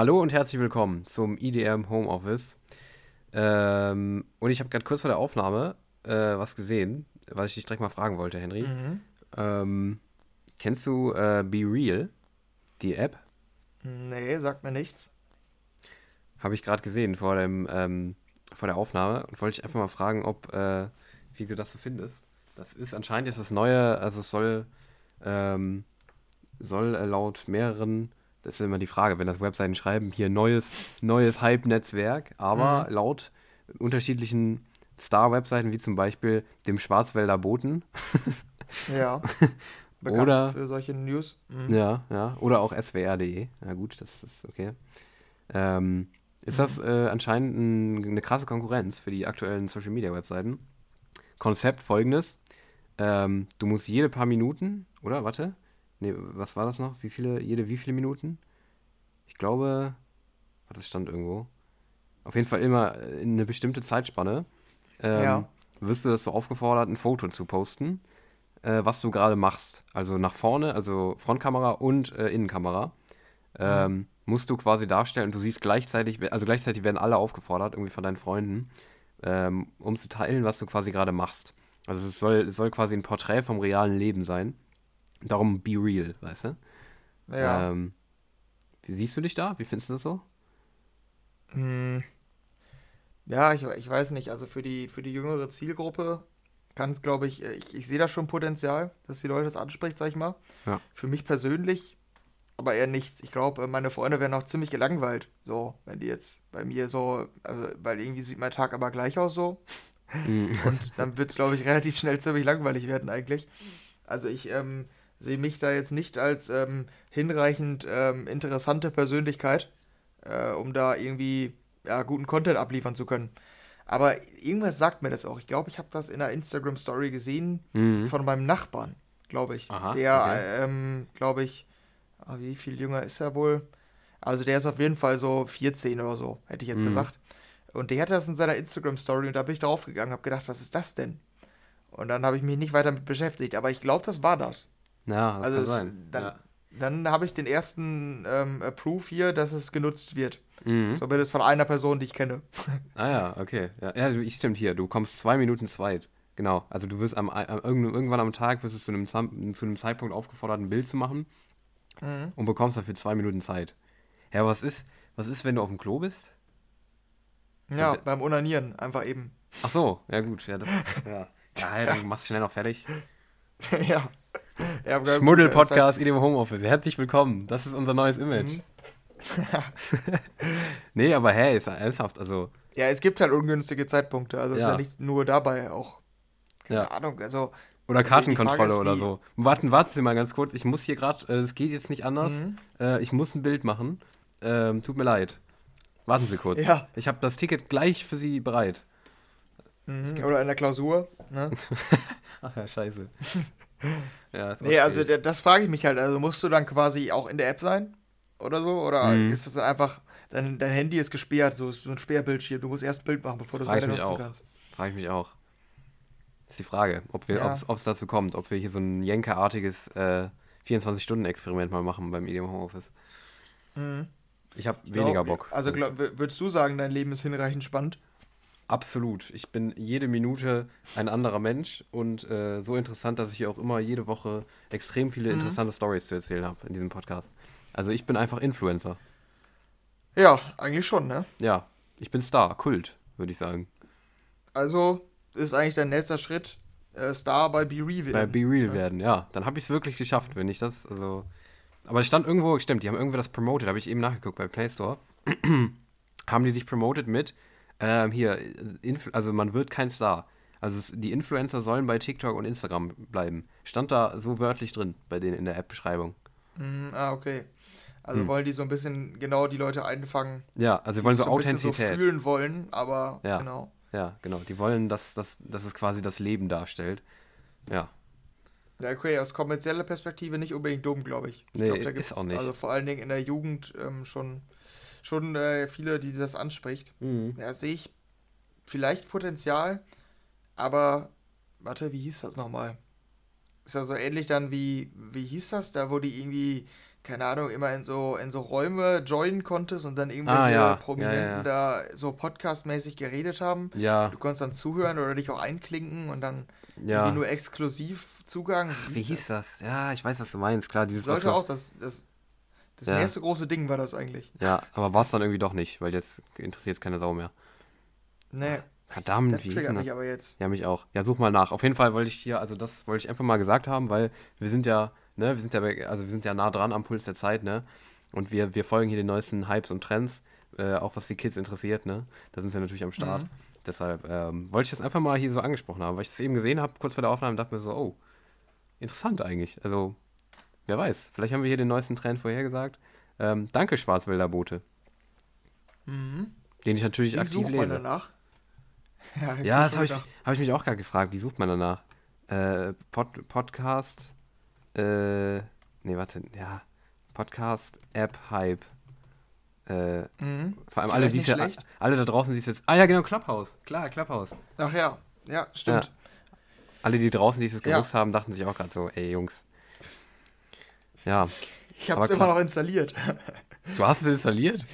Hallo und herzlich willkommen zum IDM Homeoffice. Ähm, und ich habe gerade kurz vor der Aufnahme äh, was gesehen, was ich dich direkt mal fragen wollte, Henry. Mhm. Ähm, kennst du äh, Be Real, die App? Nee, sagt mir nichts. Habe ich gerade gesehen vor, dem, ähm, vor der Aufnahme und wollte ich einfach mal fragen, ob, äh, wie du das so findest. Das ist anscheinend jetzt das neue, also es soll, ähm, soll äh, laut mehreren, das ist immer die Frage, wenn das Webseiten schreiben, hier neues, neues Hype-Netzwerk, aber Mhm. laut unterschiedlichen Star-Webseiten, wie zum Beispiel dem Schwarzwälder Boten, Ja. Bekannt Oder- für solche News. Mhm. Ja, ja. Oder auch swr.de. Na gut, das ist okay. Ähm, ist das Mhm. äh, anscheinend ein, eine krasse Konkurrenz für die aktuellen Social Media Webseiten? Konzept folgendes: ähm, Du musst jede paar Minuten, oder? Warte. Nee, was war das noch? Wie viele, jede wie viele Minuten? Ich glaube, warte, das stand irgendwo. Auf jeden Fall immer äh, in eine bestimmte Zeitspanne. Ähm, Ja. Wirst du dazu aufgefordert, ein Foto zu posten, äh, was du gerade machst. Also nach vorne, also Frontkamera und äh, Innenkamera. Ähm, musst du quasi darstellen und du siehst gleichzeitig, also gleichzeitig werden alle aufgefordert, irgendwie von deinen Freunden, ähm, um zu teilen, was du quasi gerade machst. Also es soll, es soll quasi ein Porträt vom realen Leben sein. Darum be real, weißt du? Ja. Ähm, wie siehst du dich da? Wie findest du das so? Hm. Ja, ich, ich weiß nicht. Also für die, für die jüngere Zielgruppe kann es, glaube ich, äh, ich, ich sehe da schon Potenzial, dass die Leute das anspricht, sag ich mal. Ja. Für mich persönlich aber eher nichts. Ich glaube, meine Freunde wären auch ziemlich gelangweilt. So, wenn die jetzt bei mir so, also, weil irgendwie sieht mein Tag aber gleich aus so. Mhm. Und dann wird es, glaube ich, relativ schnell ziemlich langweilig werden eigentlich. Also ich ähm, sehe mich da jetzt nicht als ähm, hinreichend ähm, interessante Persönlichkeit, äh, um da irgendwie ja, guten Content abliefern zu können. Aber irgendwas sagt mir das auch. Ich glaube, ich habe das in einer Instagram-Story gesehen Mhm. von meinem Nachbarn, glaube ich. Aha, der, okay. ähm, glaube ich, ah, wie viel jünger ist er wohl? Also der ist auf jeden Fall so 14 oder so, hätte ich jetzt Mhm. gesagt. Und der hatte das in seiner Instagram-Story und da bin ich drauf gegangen, habe gedacht, was ist das denn? Und dann habe ich mich nicht weiter mit beschäftigt, aber ich glaube, das war das. Ja, das Also kann es- sein. dann- ja. Dann habe ich den ersten ähm, Proof hier, dass es genutzt wird. Mhm. Zumindest von einer Person, die ich kenne. Ah ja, okay. Ja, ja ich stimmt hier. Du kommst zwei Minuten zweit. Genau. Also du wirst am, am, irgend- irgendwann am Tag wirst du zu einem, zu einem Zeitpunkt aufgefordert, ein Bild zu machen Mhm. und bekommst dafür zwei Minuten Zeit. Ja, was ist, was ist, wenn du auf dem Klo bist? Ja, Ja. beim Onanieren, einfach eben. Ach so, ja gut, ja, das ja. Ja, hey, dann machst du schnell noch fertig. ja. Ja Schmuddel-Podcast, in dem Homeoffice. Herzlich willkommen. Das ist unser neues Image. Mhm. Nee, aber hey, ist ja ernsthaft. Also, Ja, es gibt halt ungünstige Zeitpunkte. Also ist Ja. ja nicht nur dabei auch. Keine Ja. Ahnung, also. oder Kartenkontrolle oder so. Warten, warten Sie mal ganz kurz. Ich muss hier gerade, äh, es geht jetzt nicht anders. Mhm. Äh, ich muss ein Bild machen. Ähm, tut mir leid. Warten Sie kurz. Ja. Ich habe das Ticket gleich für Sie bereit. Mhm. Oder in der Klausur. Ne? Ach ja, scheiße. ja, Nee, also das frage ich mich halt. Also musst du dann quasi auch in der App sein? Oder so? Oder Mhm. ist das dann einfach, dein, dein Handy ist gesperrt, so ist so ein Sperrbildschirm. Du musst erst ein Bild machen, bevor du es weiter nutzen auch. kannst. Frage ich mich auch. Ist die Frage, ob Ja. es dazu kommt, ob wir hier so ein Jenke-artiges äh, 24-Stunden-Experiment mal machen beim EDM Homeoffice. Mhm. Ich habe weniger glaub- Bock. Also glaub, w- würdest du sagen, dein Leben ist hinreichend spannend? Absolut. Ich bin jede Minute ein anderer Mensch und äh, so interessant, dass ich hier auch immer jede Woche extrem viele Mhm. interessante Stories zu erzählen habe in diesem Podcast. Also ich bin einfach Influencer. Ja, eigentlich schon, ne? Ja, ich bin Star, Kult, würde ich sagen. Also ist eigentlich dein nächster Schritt äh, Star bei Be Real. Bei Be Real werden, ja. Dann habe ich es wirklich geschafft, wenn ich das, also. Aber es stand irgendwo, stimmt, die haben irgendwie das promoted, habe ich eben nachgeguckt bei Play Store. haben die sich promoted mit, ähm, hier, Inf also man wird kein Star. Also es, die Influencer sollen bei TikTok und Instagram bleiben. Stand da so wörtlich drin bei denen in der App-Beschreibung. Mhm, ah, okay. Also Hm. wollen die so ein bisschen genau die Leute einfangen, Ja, also sie die wollen so bisschen Authentizität. so fühlen wollen, aber Ja. genau. ja, genau. Die wollen, dass, dass, dass es quasi das Leben darstellt. Ja. Ja, okay, aus kommerzieller Perspektive nicht unbedingt dumm, glaube ich. ich Nee, glaub, da ist auch nicht. Also vor allen Dingen in der Jugend ähm, schon, schon äh, viele, die das anspricht. Mhm. Ja, sehe ich vielleicht Potenzial, aber warte, wie hieß das nochmal? Ist ja so ähnlich dann wie, wie hieß das, da wo die irgendwie keine Ahnung, immer in so, in so Räume joinen konntest und dann irgendwelche Ah, ja. Prominenten Ja, ja, da so podcastmäßig geredet haben. Ja, Du konntest dann zuhören oder dich auch einklinken und dann ja. irgendwie nur exklusiv Zugang. Wie hieß das? Ja, ich weiß, was du meinst. Klar, dieses Das sollte so- auch das, das, das Ja. nächste große Ding war das eigentlich. Ja, aber war es dann irgendwie doch nicht, weil jetzt interessiert es keine Sau mehr. Nee, Verdammt, das wie triggert das? mich aber jetzt. Ja, mich auch. Ja, such mal nach. Auf jeden Fall wollte ich hier, also das wollte ich einfach mal gesagt haben, weil wir sind ja, ne, wir sind ja, also wir sind ja nah dran am Puls der Zeit, ne? Und wir, wir folgen hier den neuesten Hypes und Trends, äh, auch was die Kids interessiert, ne? Da sind wir natürlich am Start. Mhm. Deshalb ähm, wollte ich das einfach mal hier so angesprochen haben, weil ich das eben gesehen habe, kurz vor der Aufnahme, dachte mir so, oh, interessant eigentlich. Also, wer weiß, vielleicht haben wir hier den neuesten Trend vorhergesagt. Ähm, danke, Schwarzwälder Bote, Mhm. den ich natürlich Wie aktiv sucht man lese. danach? Ja, Ja, das habe ich, hab ich mich auch gerade gefragt. Wie sucht man danach? Äh, Pod, Podcast. Äh, nee, warte. Ja. Podcast, App, Hype. Äh, Mhm. vor allem alle, die ja, alle da draußen, die es jetzt. Ah, ja, genau, Clubhouse. Klar, Clubhouse. Ach ja, ja, stimmt. Alle, die draußen, die es Ja. gewusst haben, dachten sich auch gerade so, ey, Jungs. Ja. Ich habe es immer noch installiert. Du hast es installiert?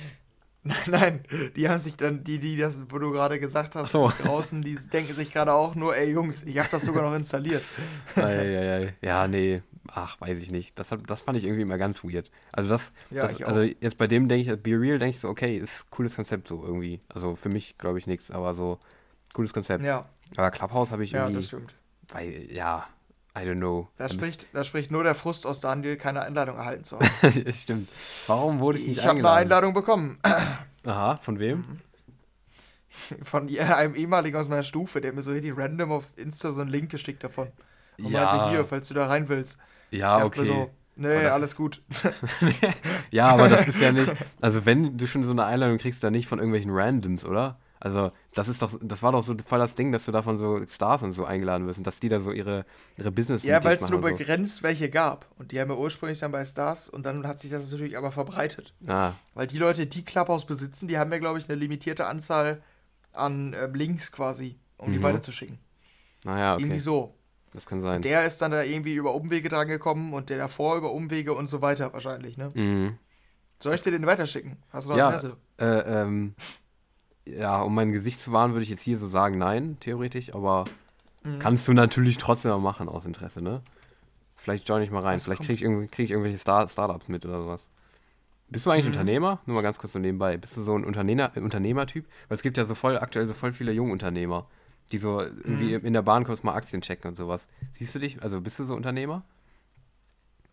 Nein, nein, die haben sich dann, die, die das, wo du gerade gesagt hast, so. draußen, die denken sich gerade auch nur, ey Jungs, ich habe das sogar noch installiert. Eieiei. Ja, nee. Ach, weiß ich nicht. Das, das fand ich irgendwie immer ganz weird. Also das, Ja, das also jetzt bei dem denke ich, Be Real denke ich so, okay, ist cooles Konzept so irgendwie. Also für mich glaube ich nichts, aber so cooles Konzept. Ja, Aber Clubhouse habe ich ja, irgendwie, das stimmt. weil, ja, I don't know. Da spricht, da spricht nur der Frust aus Daniel, keine Einladung erhalten zu haben. das stimmt. Warum wurde ich nicht Ich habe eine eingeladen? Einladung bekommen Aha, von wem? von einem ehemaligen aus meiner Stufe, der mir so richtig random auf Insta so einen Link geschickt davon. Und Ja. meinte, hier, falls du da rein willst. Ja, Ich okay. so, nee, alles ist- gut. ja, aber das ist ja nicht. Also wenn du schon so eine Einladung kriegst, dann nicht von irgendwelchen Randoms, oder? Also das ist doch, das war doch so voll das Ding, dass du da von so Stars und so eingeladen wirst und dass die da so ihre, ihre business ja, weil es nur begrenzt welche gab. Und die haben ja ursprünglich dann bei Stars und dann hat sich das natürlich aber verbreitet. so. Ah, Weil die Leute, die Clubhouse besitzen, die haben ja, glaube ich, eine limitierte Anzahl an ähm, Links quasi, um die Mhm. weiterzuschicken. naja, okay. Irgendwie so. Das kann sein. Der ist dann da irgendwie über Umwege dran gekommen und der davor über Umwege und so weiter wahrscheinlich, ne? Mhm. Soll ich dir den weiterschicken? Hast du noch Ja. Interesse? Äh, ähm, ja, um mein Gesicht zu wahren, würde ich jetzt hier so sagen, nein, theoretisch, aber Mhm. kannst du natürlich trotzdem mal machen aus Interesse, ne? Vielleicht join ich mal rein. Das Vielleicht kriege ich, irgendwie- krieg ich irgendwelche Star Startups mit oder sowas. Bist du eigentlich Mhm. Unternehmer? Nur mal ganz kurz so nebenbei. Bist du so ein Unternehmer, Unternehmertyp? Weil es gibt ja so voll, aktuell so voll viele Jungunternehmer, die so irgendwie Mhm. in der Bahn kurz mal Aktien checken und sowas. Siehst du dich, also bist du so Unternehmer?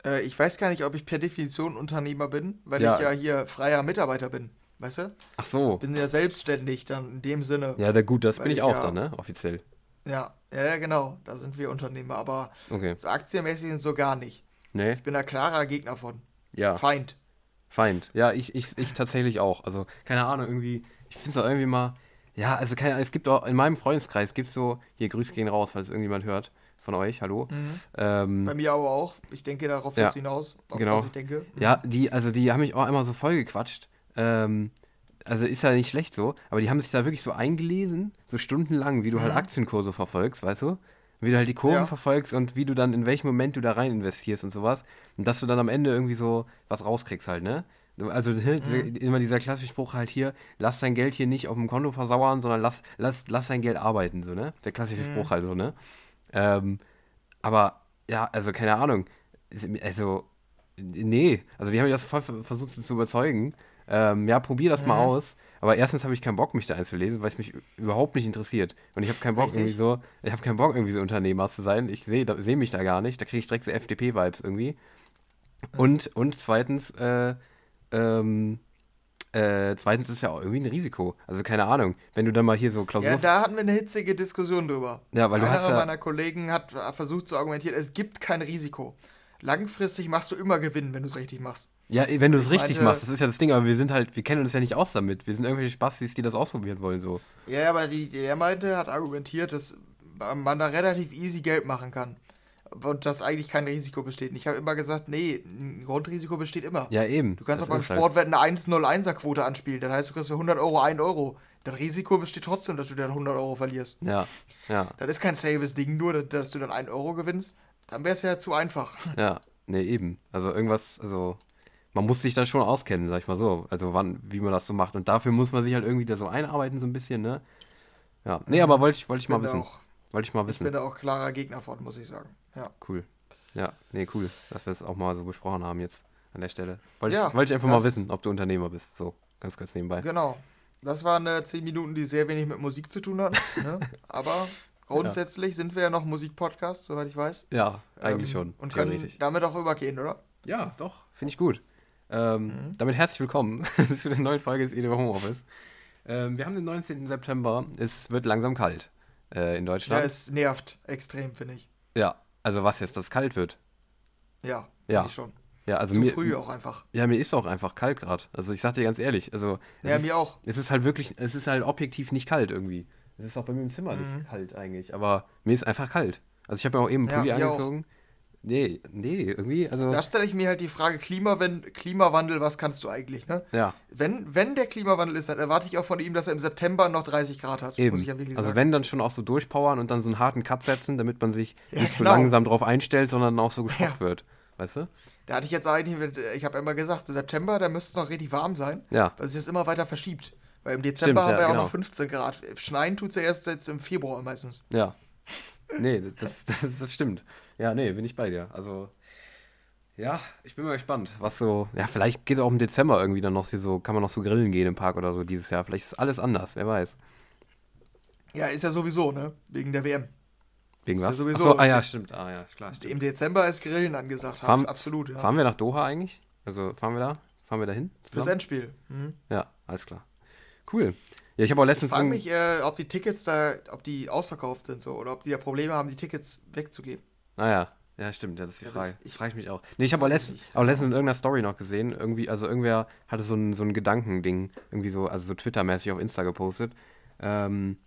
Äh, ich weiß gar nicht, ob ich per Definition Unternehmer bin, weil Ja. ich ja hier freier Mitarbeiter bin. Weißt du? Ach so. Bin ja selbstständig dann in dem Sinne. Ja, da gut, das bin ich ich auch ja- dann, ne? Offiziell. Ja, ja, genau. Da sind wir Unternehmer. Aber Okay. so aktienmäßig sind so gar nicht. Nee? Ich bin da klarer Gegner von. Ja. Feind. Feind. Ja, ich, ich, ich tatsächlich auch. Also, keine Ahnung, irgendwie, ich finde es auch irgendwie mal, ja, also keine Ahnung, es gibt auch in meinem Freundeskreis, gibt so, hier, Grüße gehen raus, falls irgendjemand hört von euch, hallo. Mhm. Ähm, Bei mir aber auch. Ich denke darauf Ja. hinaus, auf Genau. was ich denke. ja, die, also die haben mich auch einmal so voll gequatscht. Ähm, also ist ja nicht schlecht so, aber die haben sich da wirklich so eingelesen, so stundenlang, wie du halt Mhm. Aktienkurse verfolgst, weißt du? Wie du halt die Kurven Ja. verfolgst und wie du dann in welchem Moment du da rein investierst und sowas. Und dass du dann am Ende irgendwie so was rauskriegst halt, ne? Also ne, Mhm. immer dieser klassische Spruch halt hier, lass dein Geld hier nicht auf dem Konto versauern, sondern lass, lass, lass dein Geld arbeiten, so, ne? Der klassische Mhm. Spruch halt so, ne? Ähm, aber ja, also keine Ahnung. Also, nee, also die haben mich das voll ver- versucht zu überzeugen. Ähm, ja, probier das mal Mhm. aus. Aber erstens habe ich keinen Bock, mich da einzulesen, weil es mich überhaupt nicht interessiert. Und ich habe keinen Bock Richtig. irgendwie so, ich habe keinen Bock irgendwie so Unternehmer zu sein. Ich sehe seh mich da gar nicht. Da kriege ich direkt so FDP-Vibes irgendwie. Und, und zweitens, äh, ähm, äh, zweitens ist ja auch irgendwie ein Risiko. Also keine Ahnung, wenn du dann mal hier so Klausur... Ja, da hatten wir eine hitzige Diskussion drüber. Ja, weil du Einer hast ja- meiner Kollegen hat versucht zu argumentieren, es gibt kein Risiko. Langfristig machst du immer Gewinn, wenn du es richtig machst. Ja, wenn du es Ich richtig meinte- machst, das ist ja das Ding, aber wir sind halt, wir kennen uns ja nicht aus damit. Wir sind irgendwelche Spastis, die das ausprobieren wollen, so. Ja, aber die, der meinte, hat argumentiert, dass man da relativ easy Geld machen kann. Und dass eigentlich kein Risiko besteht. Und ich habe immer gesagt, nee, ein Grundrisiko besteht immer. Ja, eben. Du kannst Das auch beim halt- Sportwetten eine 1-0-1er-Quote anspielen. Das heißt, du kriegst für 100 Euro 1 Euro. Das Risiko besteht trotzdem, dass du dann 100 Euro verlierst. Ja, ja, Das ist kein saves Ding, nur dass du dann 1 Euro gewinnst. Dann wäre es ja zu einfach. ja. Nee, eben. Also irgendwas, also, man muss sich da schon auskennen, sag ich mal so. Also wann, wie man das so macht. Und dafür muss man sich halt irgendwie da so einarbeiten, so ein bisschen, ne? Ja. Nee, aber wollte ich, wollte ich, Ich mal wissen. auch- Wollte ich mal Ich wissen. bin da auch klarer Gegner von, muss ich sagen. Ja. Cool. Ja, nee, cool, dass wir es auch mal so besprochen haben jetzt an der Stelle. Wollte Ja, ich, wollte ich einfach mal wissen, ob du Unternehmer bist. So, ganz kurz nebenbei. Genau. Das waren äh, zehn Minuten, die sehr wenig mit Musik zu tun hatten. ne? Aber grundsätzlich sind wir ja noch Musikpodcast, soweit ich weiß. Ja, eigentlich Ähm, schon. Und können damit auch übergehen, oder? Ja, doch, finde ich gut. Ähm, Mhm. Damit herzlich willkommen zu der neuen Folge des EDW Homeoffice. Ähm, wir haben den 19. September. Es wird langsam kalt äh, in Ja, Deutschland. es nervt extrem, finde ich. Ja, also was jetzt, dass es kalt wird. Ja, finde Ja. ich schon. Ja, also Zu mir, früh auch einfach. ja, mir ist auch einfach kalt gerade. Also ich sag dir ganz ehrlich, also es, Ja, ist, mir auch. es ist halt wirklich, es ist halt objektiv nicht kalt irgendwie. Es ist auch bei mir im Zimmer Mhm. nicht kalt eigentlich, aber mir ist einfach kalt. Also ich habe mir auch eben einen Ja, Pulli angezogen. Nee, nee, irgendwie, also Da stelle ich mir halt die Frage, Klimawen- Klimawandel, was kannst du eigentlich, ne? ja, Wenn, wenn der Klimawandel ist, dann erwarte ich auch von ihm, dass er im September noch 30 Grad hat. eben. Muss ich ja wirklich also sagen. wenn dann schon auch so durchpowern und dann so einen harten Cut setzen, damit man sich Ja, nicht so genau. langsam drauf einstellt, sondern auch so geschockt wird. Weißt du? Da hatte ich jetzt eigentlich, mit- ich habe immer gesagt, September, da müsste es noch richtig warm sein, Ja. weil sich das immer weiter verschiebt. Weil im Dezember Stimmt, haben wir ja auch genau. noch 15 Grad. Schneien tut es ja erst jetzt im Februar meistens. Ja. Nee, das, das, das stimmt. Ja, nee, bin ich bei dir. Also, ja, ich bin mal gespannt, was so. Ja, vielleicht geht es auch im Dezember irgendwie dann noch so, kann man noch so grillen gehen im Park oder so dieses Jahr. Vielleicht ist alles anders, wer weiß. Ja, ist ja sowieso, ne? Wegen der WM. Wegen Ist ja was? sowieso- Ach so, ah ja, stimmt. Ah ja, klar. Stimmt. Im Dezember ist Grillen angesagt. Fahren- Absolut, ja. Fahren wir nach Doha eigentlich? Also, fahren wir da? Fahren wir da hin? Fürs? Endspiel. Mhm. Ja, alles klar. Cool. Ja, ich habe auch Ich letztens. frage irgend- mich, äh, ob die Tickets da, ob die ausverkauft sind so, oder ob die da Probleme haben, die Tickets wegzugeben. Ah ja, stimmt, ja, das ist die Ja, Frage. ich- frage ich mich auch. Nee, ich habe auch letztens, nicht. auch letztens in irgendeiner Story noch gesehen, irgendwie, also irgendwer hatte so ein, so ein Gedankending, irgendwie so, also so Twitter-mäßig auf Insta gepostet. Ähm,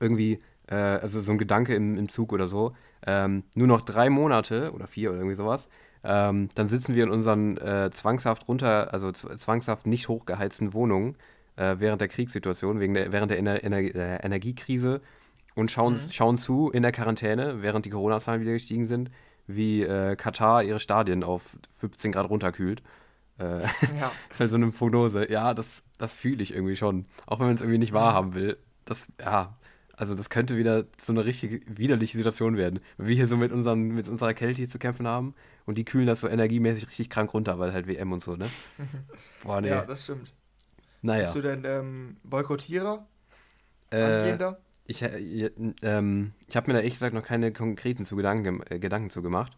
irgendwie, äh, also so ein Gedanke im, im Zug oder so. Ähm, nur noch drei Monate oder vier oder irgendwie sowas. Ähm, dann sitzen wir in unseren äh, zwangshaft runter, also zwangshaft nicht hochgeheizten Wohnungen äh, während der Kriegssituation, wegen der, während der Ener Ener äh, Energiekrise und schauen, schauen zu in der Quarantäne, während die Corona-Zahlen wieder gestiegen sind, wie äh, Katar ihre Stadien auf 15 Grad runterkühlt. Äh, Ja. halt so eine Prognose. Ja, das, das fühle ich irgendwie schon. Auch wenn man es irgendwie nicht wahrhaben will. Das, ja, also das könnte wieder so eine richtig widerliche Situation werden. Wenn wir hier so mit, unseren, mit unserer Kälte hier zu kämpfen haben und die kühlen das so energiemäßig richtig krank runter, weil halt WM und so, ne? Boah, nee. ja, das stimmt. naja. Bist du denn ähm, Boykottierer? Äh, Angehender? Ich äh, ähm, ich habe mir da ehrlich gesagt noch keine konkreten zu Gedanken, äh, Gedanken zu gemacht.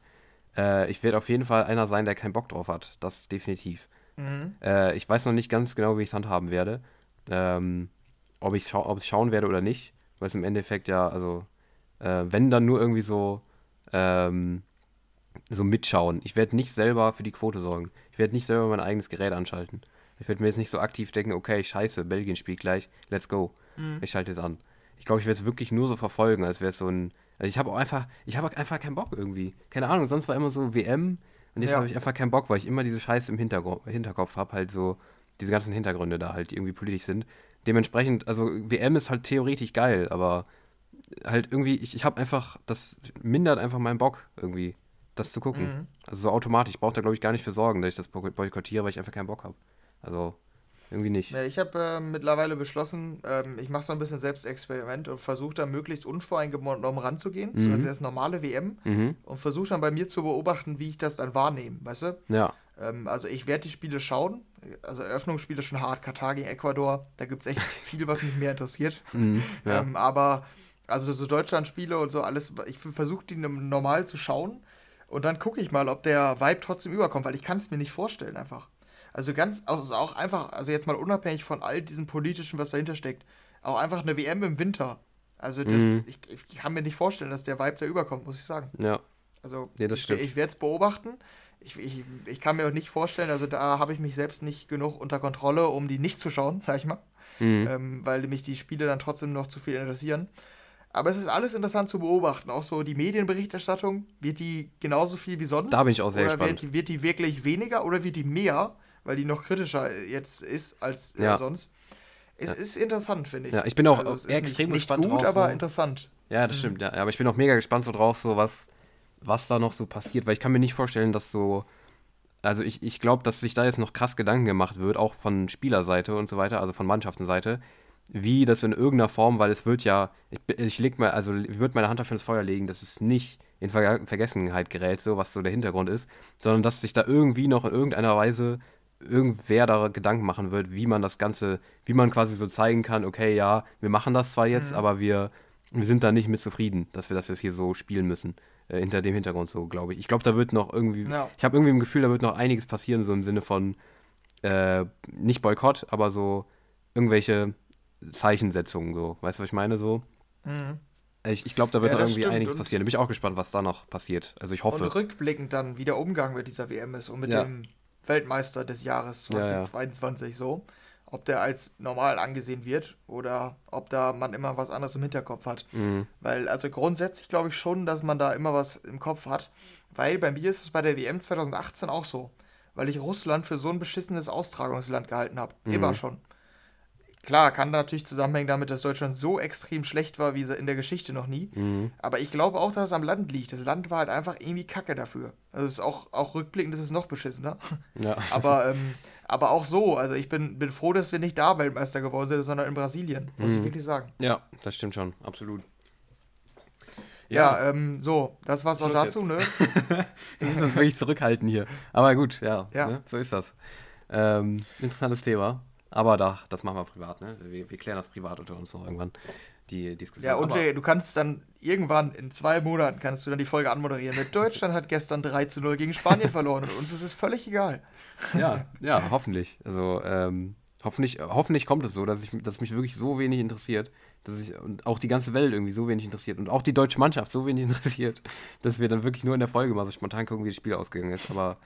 Äh, ich werde auf jeden Fall einer sein, der keinen Bock drauf hat. Das definitiv. Mhm. Äh, ich weiß noch nicht ganz genau, wie ich es handhaben werde. Ähm, ob ich schau ob schauen werde oder nicht. Weil es im Endeffekt ja, also, äh, wenn dann nur irgendwie so, ähm, so mitschauen. Ich werde nicht selber für die Quote sorgen. Ich werde nicht selber mein eigenes Gerät anschalten. Ich werde mir jetzt nicht so aktiv denken, okay, scheiße, Belgien spielt gleich, let's go. Mhm. Ich schalte es an. Ich glaube, ich werde es wirklich nur so verfolgen, als wäre es so ein. Also ich habe auch einfach, ich habe einfach keinen Bock irgendwie. Keine Ahnung, sonst war immer so WM und jetzt Ja. habe ich einfach keinen Bock, weil ich immer diese Scheiße im Hintergro Hinterkopf habe, halt so diese ganzen Hintergründe da halt, die irgendwie politisch sind. Dementsprechend, also WM ist halt theoretisch geil, aber halt irgendwie, ich, ich habe einfach, das mindert einfach meinen Bock irgendwie, das zu gucken. Mhm. Also so automatisch, ich brauche da glaube ich gar nicht für sorgen, dass ich das boy- boykottiere, weil ich einfach keinen Bock habe. Also irgendwie nicht. Ja, ich habe äh, mittlerweile beschlossen, ähm, ich mache so ein bisschen Selbstexperiment und versuche da möglichst unvoreingenommen ranzugehen. So, Mhm. das ist das normale WM. Mhm. Und versuche dann bei mir zu beobachten, wie ich das dann wahrnehme, weißt du? Ja. Ähm, also ich werde die Spiele schauen. Also Eröffnungsspiele schon hart, Katar gegen Ecuador. Da gibt es echt viel, was mich mehr interessiert. Mhm. Ja. Ähm, aber also so Deutschland-Spiele und so alles, ich versuche die normal zu schauen und dann gucke ich mal, ob der Vibe trotzdem überkommt, weil ich kann es mir nicht vorstellen einfach. Also ganz, also auch einfach, also jetzt mal unabhängig von all diesem politischen, was dahinter steckt, auch einfach eine WM im Winter. Also das, Mhm. ich, ich kann mir nicht vorstellen, dass der Vibe da überkommt, muss ich sagen. ja. Also Nee, das ich, ich werde es beobachten. Ich, ich, ich kann mir auch nicht vorstellen, also da habe ich mich selbst nicht genug unter Kontrolle, um die nicht zu schauen, sag ich mal Mhm. ähm, weil mich die Spiele dann trotzdem noch zu viel interessieren. Aber es ist alles interessant zu beobachten. Auch so die Medienberichterstattung, wird die genauso viel wie sonst? Da bin ich auch sehr oder gespannt. Wird, die- wird die wirklich weniger oder wird die mehr, weil die noch kritischer jetzt ist als äh, Ja. sonst? Es ist interessant, finde ich. Ja, ich bin auch ist extrem nicht, nicht gespannt gut, drauf, aber so. interessant. Ja, das stimmt, ja. Aber ich bin auch mega gespannt so drauf, so was, was da noch so passiert, weil ich kann mir nicht vorstellen, dass so, Also ich, ich glaube, dass sich da jetzt noch krass Gedanken gemacht wird, auch von Spielerseite und so weiter, also von Mannschaftenseite, wie das in irgendeiner Form, weil es wird ja, ich, ich leg mal, also ich würde meine Hand dafür ins Feuer legen, dass es nicht in Ver Vergessenheit gerät, so was so der Hintergrund ist, sondern dass sich da irgendwie noch in irgendeiner Weise irgendwer da Gedanken machen wird, wie man das Ganze, wie man quasi so zeigen kann, okay, ja, wir machen das zwar jetzt, mhm. aber wir, wir sind da nicht mit zufrieden, dass wir das jetzt hier so spielen müssen. Äh, hinter dem Hintergrund so, glaube ich. Ich glaube, da wird noch irgendwie, ja. ich habe irgendwie im Gefühl, da wird noch einiges passieren, so im Sinne von äh, nicht Boykott, aber so irgendwelche Zeichensetzungen, so. Weißt du, was ich meine, so? Mhm. Ich, ich glaube, da wird ja, noch irgendwie stimmt. einiges passieren. Da bin ich auch gespannt, was da noch passiert. Also ich hoffe. Und rückblickend dann, wie der Umgang mit dieser WM ist und mit ja. dem Weltmeister des Jahres 2022 ja, so. Ob der als normal angesehen wird oder ob da man immer was anderes im Hinterkopf hat. Mhm. Weil, also grundsätzlich glaube ich schon, dass man da immer was im Kopf hat. Weil bei mir ist es bei der WM 2018 auch so. Weil ich Russland für so ein beschissenes Austragungsland gehalten habe. Mhm. Immer schon. Klar, kann natürlich zusammenhängen damit, dass Deutschland so extrem schlecht war wie in der Geschichte noch nie. Mhm. Aber ich glaube auch, dass es am Land liegt. Das Land war halt einfach irgendwie kacke dafür. Also es ist auch, auch rückblickend ist es noch beschissener. Ja. Aber, ähm, aber auch so. Also ich bin, bin froh, dass wir nicht da Weltmeister geworden sind, sondern in Brasilien. Muss mhm. ich wirklich sagen. Ja, das stimmt schon. Absolut. Ja, ja ähm, so, das war's auch dazu, jetzt. ne? wir müssen uns wirklich zurückhalten hier. Aber gut, ja, ja. Ne? so ist das. Ähm, interessantes Thema. Aber da, das machen wir privat, ne? Wir, wir klären das privat unter uns noch irgendwann, die Diskussion. Ja, und wir, du kannst dann irgendwann in zwei Monaten kannst du dann die Folge anmoderieren. Mit Deutschland hat gestern 3 zu 0 gegen Spanien verloren und uns ist es völlig egal. Ja, ja, hoffentlich. Also, ähm, hoffentlich, hoffentlich kommt es so, dass, ich, dass mich wirklich so wenig interessiert, dass ich und auch die ganze Welt irgendwie so wenig interessiert und auch die deutsche Mannschaft so wenig interessiert, dass wir dann wirklich nur in der Folge mal so spontan gucken, wie das Spiel ausgegangen ist. Aber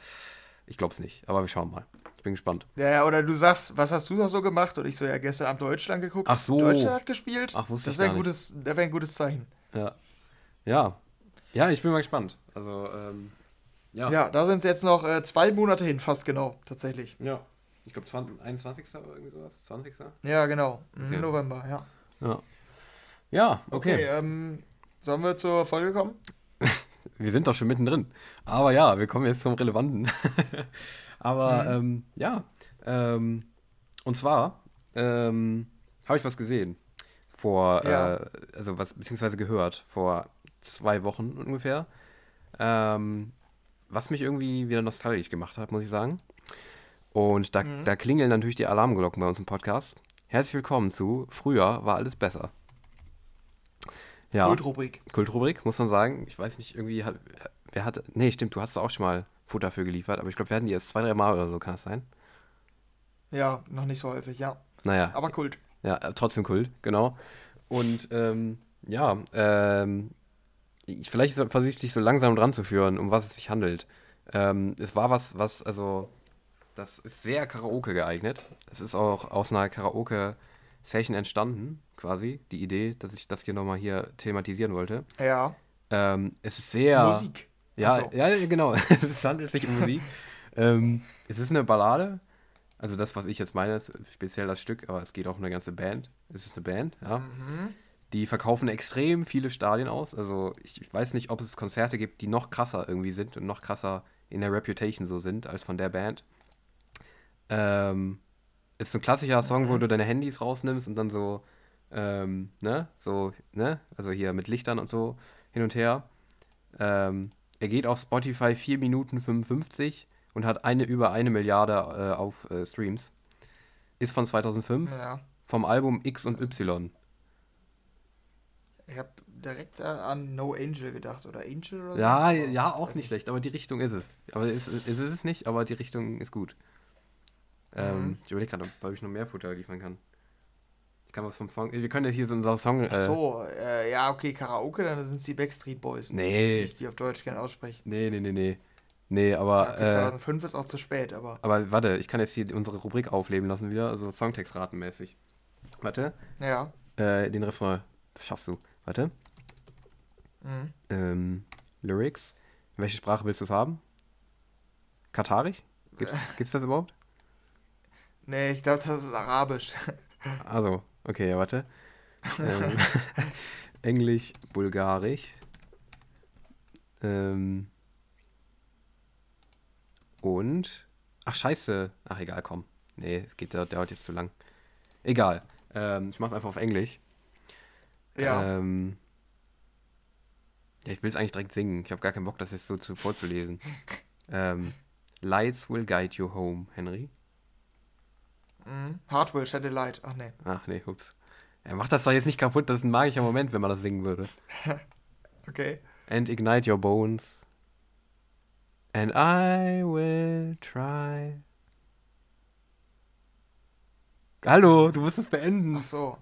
ich glaube es nicht. Aber wir schauen mal. Ich bin gespannt. Ja, oder du sagst, was hast du noch so gemacht? Und ich so, ja, gestern Abend Deutschland geguckt. Ach so. Deutschland hat gespielt. Ach, wusste das ich gar ein gutes, Das wäre ein gutes Zeichen. Ja. Ja. Ja, ich bin mal gespannt. Also, ähm, ja. Ja, da sind es jetzt noch äh, zwei Monate hin, fast genau, tatsächlich. Ja. Ich glaube, 21. oder irgendwie sowas. 20. Ja, genau. Okay. November, ja. Ja. Ja, okay. Okay, ähm, sollen wir zur Folge kommen? wir sind doch schon mittendrin. Aber ja, wir kommen jetzt zum Relevanten. Aber mhm. ähm, ja, ähm, und zwar ähm, habe ich was gesehen vor, ja. äh, also was, beziehungsweise gehört vor zwei Wochen ungefähr, ähm, was mich irgendwie wieder nostalgisch gemacht hat, muss ich sagen. Und da, mhm. da klingeln natürlich die Alarmglocken bei uns im Podcast. Herzlich willkommen zu Früher war alles besser. Ja. Kultrubrik. Kultrubrik, muss man sagen. Ich weiß nicht, irgendwie hat, wer hat, nee, stimmt, du hast auch schon mal Futter für geliefert, aber ich glaube, wir hatten die erst zwei, drei Mal oder so, kann das sein? Ja, noch nicht so häufig, ja. Naja. Aber Kult. Ja, äh, trotzdem Kult, genau. Und ähm, ja, ähm, ich, vielleicht versuche ich dich so langsam dran zu führen, um was es sich handelt. Ähm, es war was, was, also, das ist sehr Karaoke geeignet. Es ist auch aus einer Karaoke-Session entstanden, quasi, die Idee, dass ich das hier nochmal hier thematisieren wollte. Ja. Ähm, es ist sehr. Musik. Ja, so. ja genau. es handelt sich um Musik. ähm, es ist eine Ballade. Also das, was ich jetzt meine, ist speziell das Stück, aber es geht auch um eine ganze Band. Es ist eine Band, ja. Mhm. Die verkaufen extrem viele Stadien aus. Also ich, ich, weiß nicht, ob es Konzerte gibt, die noch krasser irgendwie sind und noch krasser in der Reputation so sind als von der Band. Ähm, ist so ein klassischer Song, mhm. wo du deine Handys rausnimmst und dann so, ähm, ne, so, ne, also hier mit Lichtern und so hin und her. Ähm, er geht auf Spotify 4 Minuten 55 und hat eine über eine Milliarde äh, auf äh, Streams. Ist von 2005. Ja. Vom Album X und Y. Ich habe direkt an No Angel gedacht oder Angel oder so. Ja, ja, auch nicht, schlecht, aber die Richtung ist es. Aber es ist, ist es nicht, aber die Richtung ist gut. Ähm, mhm. Ich überlege gerade, ob ich noch mehr Futter liefern kann. Ich kann was vom Song. Wir können ja hier so unser Song. Äh, Ach so, äh, ja, okay, Karaoke, dann sind es die Backstreet Boys. Nee. Ich die auf Deutsch gerne aussprechen. Nee, nee, nee, nee. Nee, aber. okay, 2005 äh, ist auch zu spät, aber. Aber warte, ich kann jetzt hier unsere Rubrik aufleben lassen wieder, also Songtextratenmäßig. Warte. Ja. Äh, den Refrain, das schaffst du. Warte. Mhm. Ähm, Lyrics. welche Sprache willst du es haben? Katarisch? Gibt's, gibt's das überhaupt? Nee, ich glaube, das ist Arabisch. Also, Okay, ja, warte. Ähm, Englisch, Bulgarisch. Ähm, Und. Ach, scheiße. Ach, egal, komm. Nee, es geht, der dauert jetzt zu lang. Egal. Ähm, ich mach's einfach auf Englisch. Ja. Ähm, ja, ich will es eigentlich direkt singen. Ich habe gar keinen Bock, das jetzt so zu, vorzulesen. ähm, Lights will guide you home, Henry. Hardwell, Shed a Light. Ach nee. Ach nee, ups. Er macht das doch jetzt nicht kaputt, das ist ein magischer Moment, wenn man das singen würde. Okay. And ignite your bones. And I will try. Hallo, du musst es beenden. Ach so.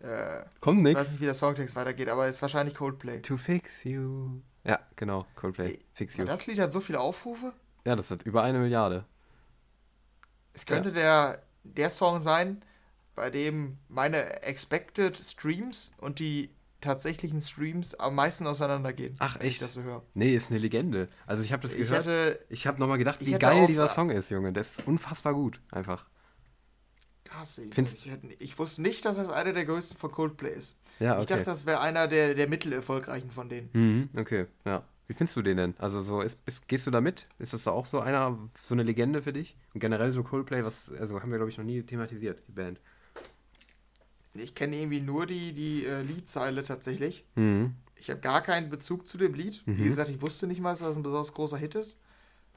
Äh, Kommt ich nix. weiß nicht, wie der Songtext weitergeht, aber es ist wahrscheinlich Coldplay. To fix you. Ja, genau, Coldplay. Ey, Fix you. Das Lied hat so viele Aufrufe. Ja, das hat über eine Milliarde. Es könnte der, der Song sein, bei dem meine Expected Streams und die tatsächlichen Streams am meisten auseinandergehen. Ach, wenn ich echt? das so höre. Nee, ist eine Legende. Also ich habe das Ich gehört. hätte ich habe nochmal gedacht, ich wie geil dieser Song ist, Junge. Der ist unfassbar gut, einfach. krass, Find's- ich, hätte, ich wusste nicht, dass das einer der größten von Coldplay ist. Ja, Ich okay. dachte, das wäre einer der, der mittelerfolgreichen von denen. Mhm, okay, ja. Wie findest du den denn? Also so, ist, bist, gehst du da mit? Ist das da auch so einer, so eine Legende für dich? Und generell so Coldplay, was, also haben wir glaube ich noch nie thematisiert, die Band. Ich kenne irgendwie nur die, die äh, Liedzeile tatsächlich. Mhm. Ich habe gar keinen Bezug zu dem Lied. Wie Mhm. gesagt, ich wusste nicht mal, dass das ein besonders großer Hit ist.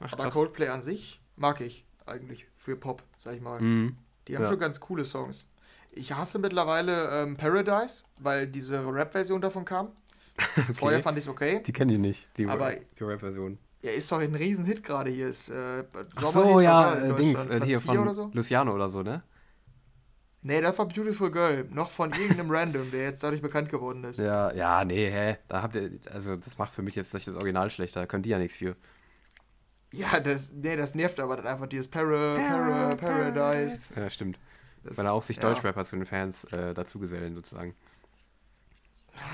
Ach, Aber krass. Coldplay an sich mag ich eigentlich für Pop, sag ich mal. Mhm. Die haben Ja. schon ganz coole Songs. Ich hasse mittlerweile ähm, Paradise, weil diese Rap-Version davon kam. Vorher fand ich es okay. Die kenne ich nicht, die, Aber- die Rap-Version. Ja, ist doch ein Riesenhit gerade hier. Ist, äh, Ach so, ja, äh, Dings, äh, hier von oder so? Luciano oder so, ne? Nee, das war Beautiful Girl. Noch von irgendeinem Random, der jetzt dadurch bekannt geworden ist. Ja, ja, nee, hä? Da habt ihr, also das macht für mich jetzt nicht das Original schlechter, da könnt ihr ja nichts für. Ja, das, nee, das nervt aber dann einfach dieses Para, Para, Paradise. Ja, stimmt. Das, Weil er auch sich ja. Deutschrapper zu den Fans äh, dazugesellen, sozusagen.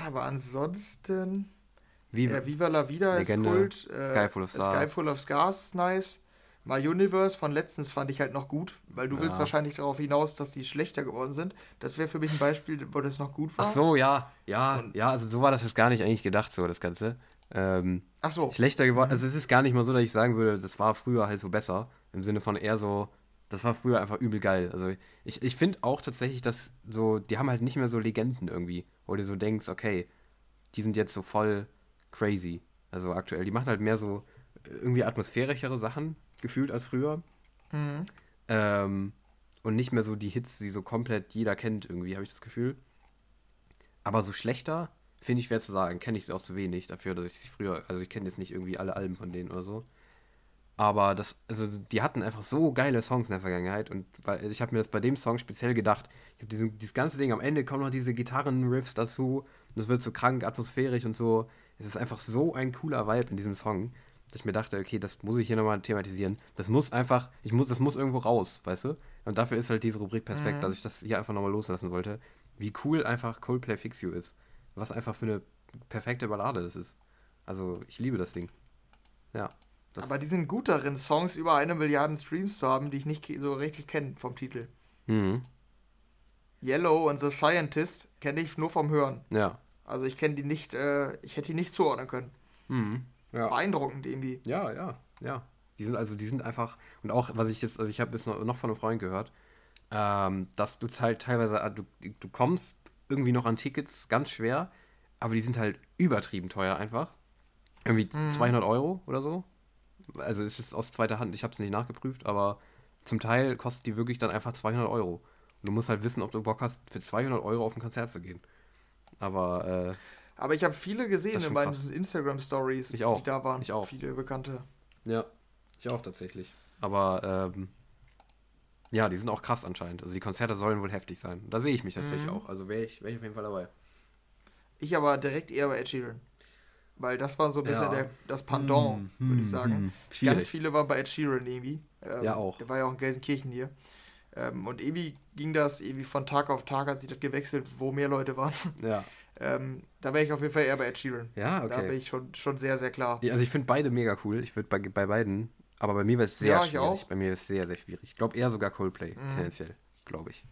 Aber ansonsten, Wie, ja, Viva la Vida Legende, ist Kult. Äh, Sky Full of Stars. Full of Scars ist nice. My Universe von letztens fand ich halt noch gut, weil du willst Ja. wahrscheinlich darauf hinaus, dass die schlechter geworden sind. Das wäre für mich ein Beispiel, wo das noch gut war. Ach so, ja, ja, Und- ja, also so war das jetzt gar nicht eigentlich gedacht, so das Ganze. Ähm, Ach so. schlechter geworden, also es ist gar nicht mal so, dass ich sagen würde, das war früher halt so besser. Im Sinne von eher so, das war früher einfach übel geil. Also ich, ich finde auch tatsächlich, dass so, die haben halt nicht mehr so Legenden irgendwie, wo du so denkst, okay, die sind jetzt so voll crazy. Also aktuell, die machen halt mehr so irgendwie atmosphärischere Sachen gefühlt als früher. Mhm. Ähm, und nicht mehr so die Hits, die so komplett jeder kennt, irgendwie, habe ich das Gefühl. Aber so schlechter, finde ich schwer zu sagen. Kenne ich sie auch zu wenig dafür, dass ich sie früher, also ich kenne jetzt nicht irgendwie alle Alben von denen oder so. Aber das, also die hatten einfach so geile Songs in der Vergangenheit und weil ich habe mir das bei dem Song speziell gedacht. Ich habe diesen, dieses ganze Ding, am Ende kommen noch diese Gitarrenriffs dazu und es wird so krank, atmosphärisch und so. Es ist einfach so ein cooler Vibe in diesem Song, dass ich mir dachte, okay, das muss ich hier nochmal thematisieren. Das muss einfach, ich muss, das muss irgendwo raus, weißt du? Und dafür ist halt diese Rubrik perfekt, Mhm. dass ich das hier einfach nochmal loslassen wollte. Wie cool einfach Coldplay Fix You ist. Was einfach für eine perfekte Ballade das ist. Also, ich liebe das Ding. Ja. Das, Aber die sind gut darin, Songs über eine Milliarde Streams zu haben, die ich nicht so richtig kenne vom Titel. Mhm. Yellow und The Scientist kenne ich nur vom Hören. Ja. Also ich kenne die nicht, äh, ich hätte die nicht zuordnen können. Mhm. Ja. Beeindruckend irgendwie. Ja, ja, ja. Die sind also, die sind einfach, und auch, was ich jetzt, also ich habe jetzt noch, noch von einem Freund gehört, ähm, dass du halt teilweise, äh, du, du kommst irgendwie noch an Tickets ganz schwer, aber die sind halt übertrieben teuer einfach. Irgendwie Mhm. 200 Euro oder so. Also es ist aus zweiter Hand, ich habe es nicht nachgeprüft, aber zum Teil kostet die wirklich dann einfach 200 Euro. Und du musst halt wissen, ob du Bock hast, für 200 Euro auf ein Konzert zu gehen. Aber, äh, Aber ich habe viele gesehen in meinen. Instagram-Stories, Ich auch. die da waren. Ich auch. Viele Bekannte. Ja, ich auch tatsächlich. Aber ähm, ja, die sind auch krass anscheinend. Also die Konzerte sollen wohl heftig sein. Da sehe ich mich tatsächlich Mhm. auch. Also wäre ich, wär ich auf jeden Fall dabei. Ich aber direkt eher bei Ed Sheeran. Weil das war so ein bisschen Ja. der, das Pendant, Hm, würde ich hm, sagen. hm. Ganz viele waren bei Ed Sheeran irgendwie. Ähm, Ja, auch. Der war ja auch in Gelsenkirchen hier. Ähm, und irgendwie ging das irgendwie von Tag auf Tag, hat sich das gewechselt, wo mehr Leute waren. Ja, Ähm, da wäre ich auf jeden Fall eher bei Ed Sheeran. ja Da bin okay. ich schon, schon sehr, sehr klar. Ja, Also ich finde beide mega cool. Ich würde bei, bei beiden. Aber bei mir wäre es sehr Ja, ich schwierig. auch. Bei mir ist es sehr, sehr schwierig. Ich glaube eher sogar Coldplay, Mhm. tendenziell. Glaube ich.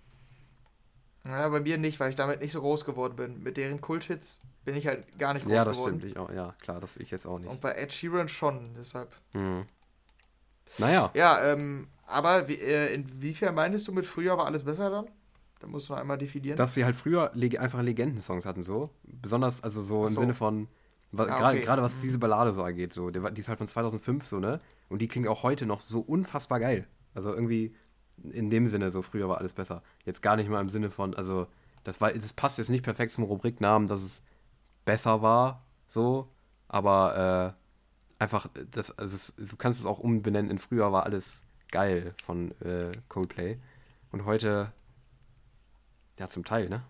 Ja, bei mir nicht, weil ich damit nicht so groß geworden bin. Mit deren Kulthits bin ich halt gar nicht groß Ja, das geworden. stimmt. Ich auch, ja, klar, das ich jetzt auch nicht. Und bei Ed Sheeran schon, deshalb. Mhm. Naja. Ja, ähm, aber wie, äh, inwiefern meinst du mit früher war alles besser dann? Da musst du noch einmal definieren. Dass sie halt früher leg einfach Legendensongs hatten, so. Besonders, also so, so. im Sinne von, Ah, gerade okay. gerade was diese Ballade so angeht, so. Die ist halt von 2005, so, ne? Und die klingt auch heute noch so unfassbar geil. Also irgendwie in dem Sinne, so früher war alles besser. Jetzt gar nicht mal im Sinne von, also, das war, das passt jetzt nicht perfekt zum Rubriknamen, dass es besser war, so, aber äh, einfach, das, also es, du kannst es auch umbenennen in früher war alles geil von äh, Coldplay. Und heute, ja, zum Teil, ne?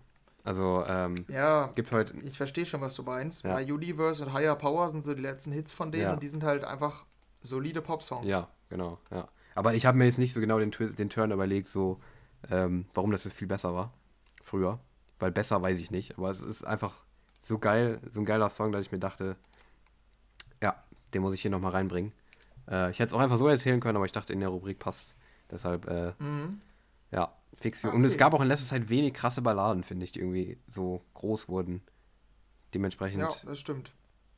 Also, ähm, ja, gibt heute, ich verstehe schon, was du meinst. Ja. My Universe und Higher Power sind so die letzten Hits von denen Ja. und die sind halt einfach solide Pop-Songs. ja, genau, ja. Aber ich habe mir jetzt nicht so genau den, Twi- den Turn überlegt, so, ähm, warum das jetzt viel besser war, früher. Weil besser weiß ich nicht, aber es ist einfach so geil, so ein geiler Song, dass ich mir dachte, ja, den muss ich hier nochmal reinbringen. Äh, ich hätte es auch einfach so erzählen können, aber ich dachte, in der Rubrik passt. Deshalb, äh, Mhm. ja, fix. Ah, Und es okay. gab auch in letzter Zeit wenig krasse Balladen, finde ich, die irgendwie so groß wurden. Dementsprechend, ja, das stimmt.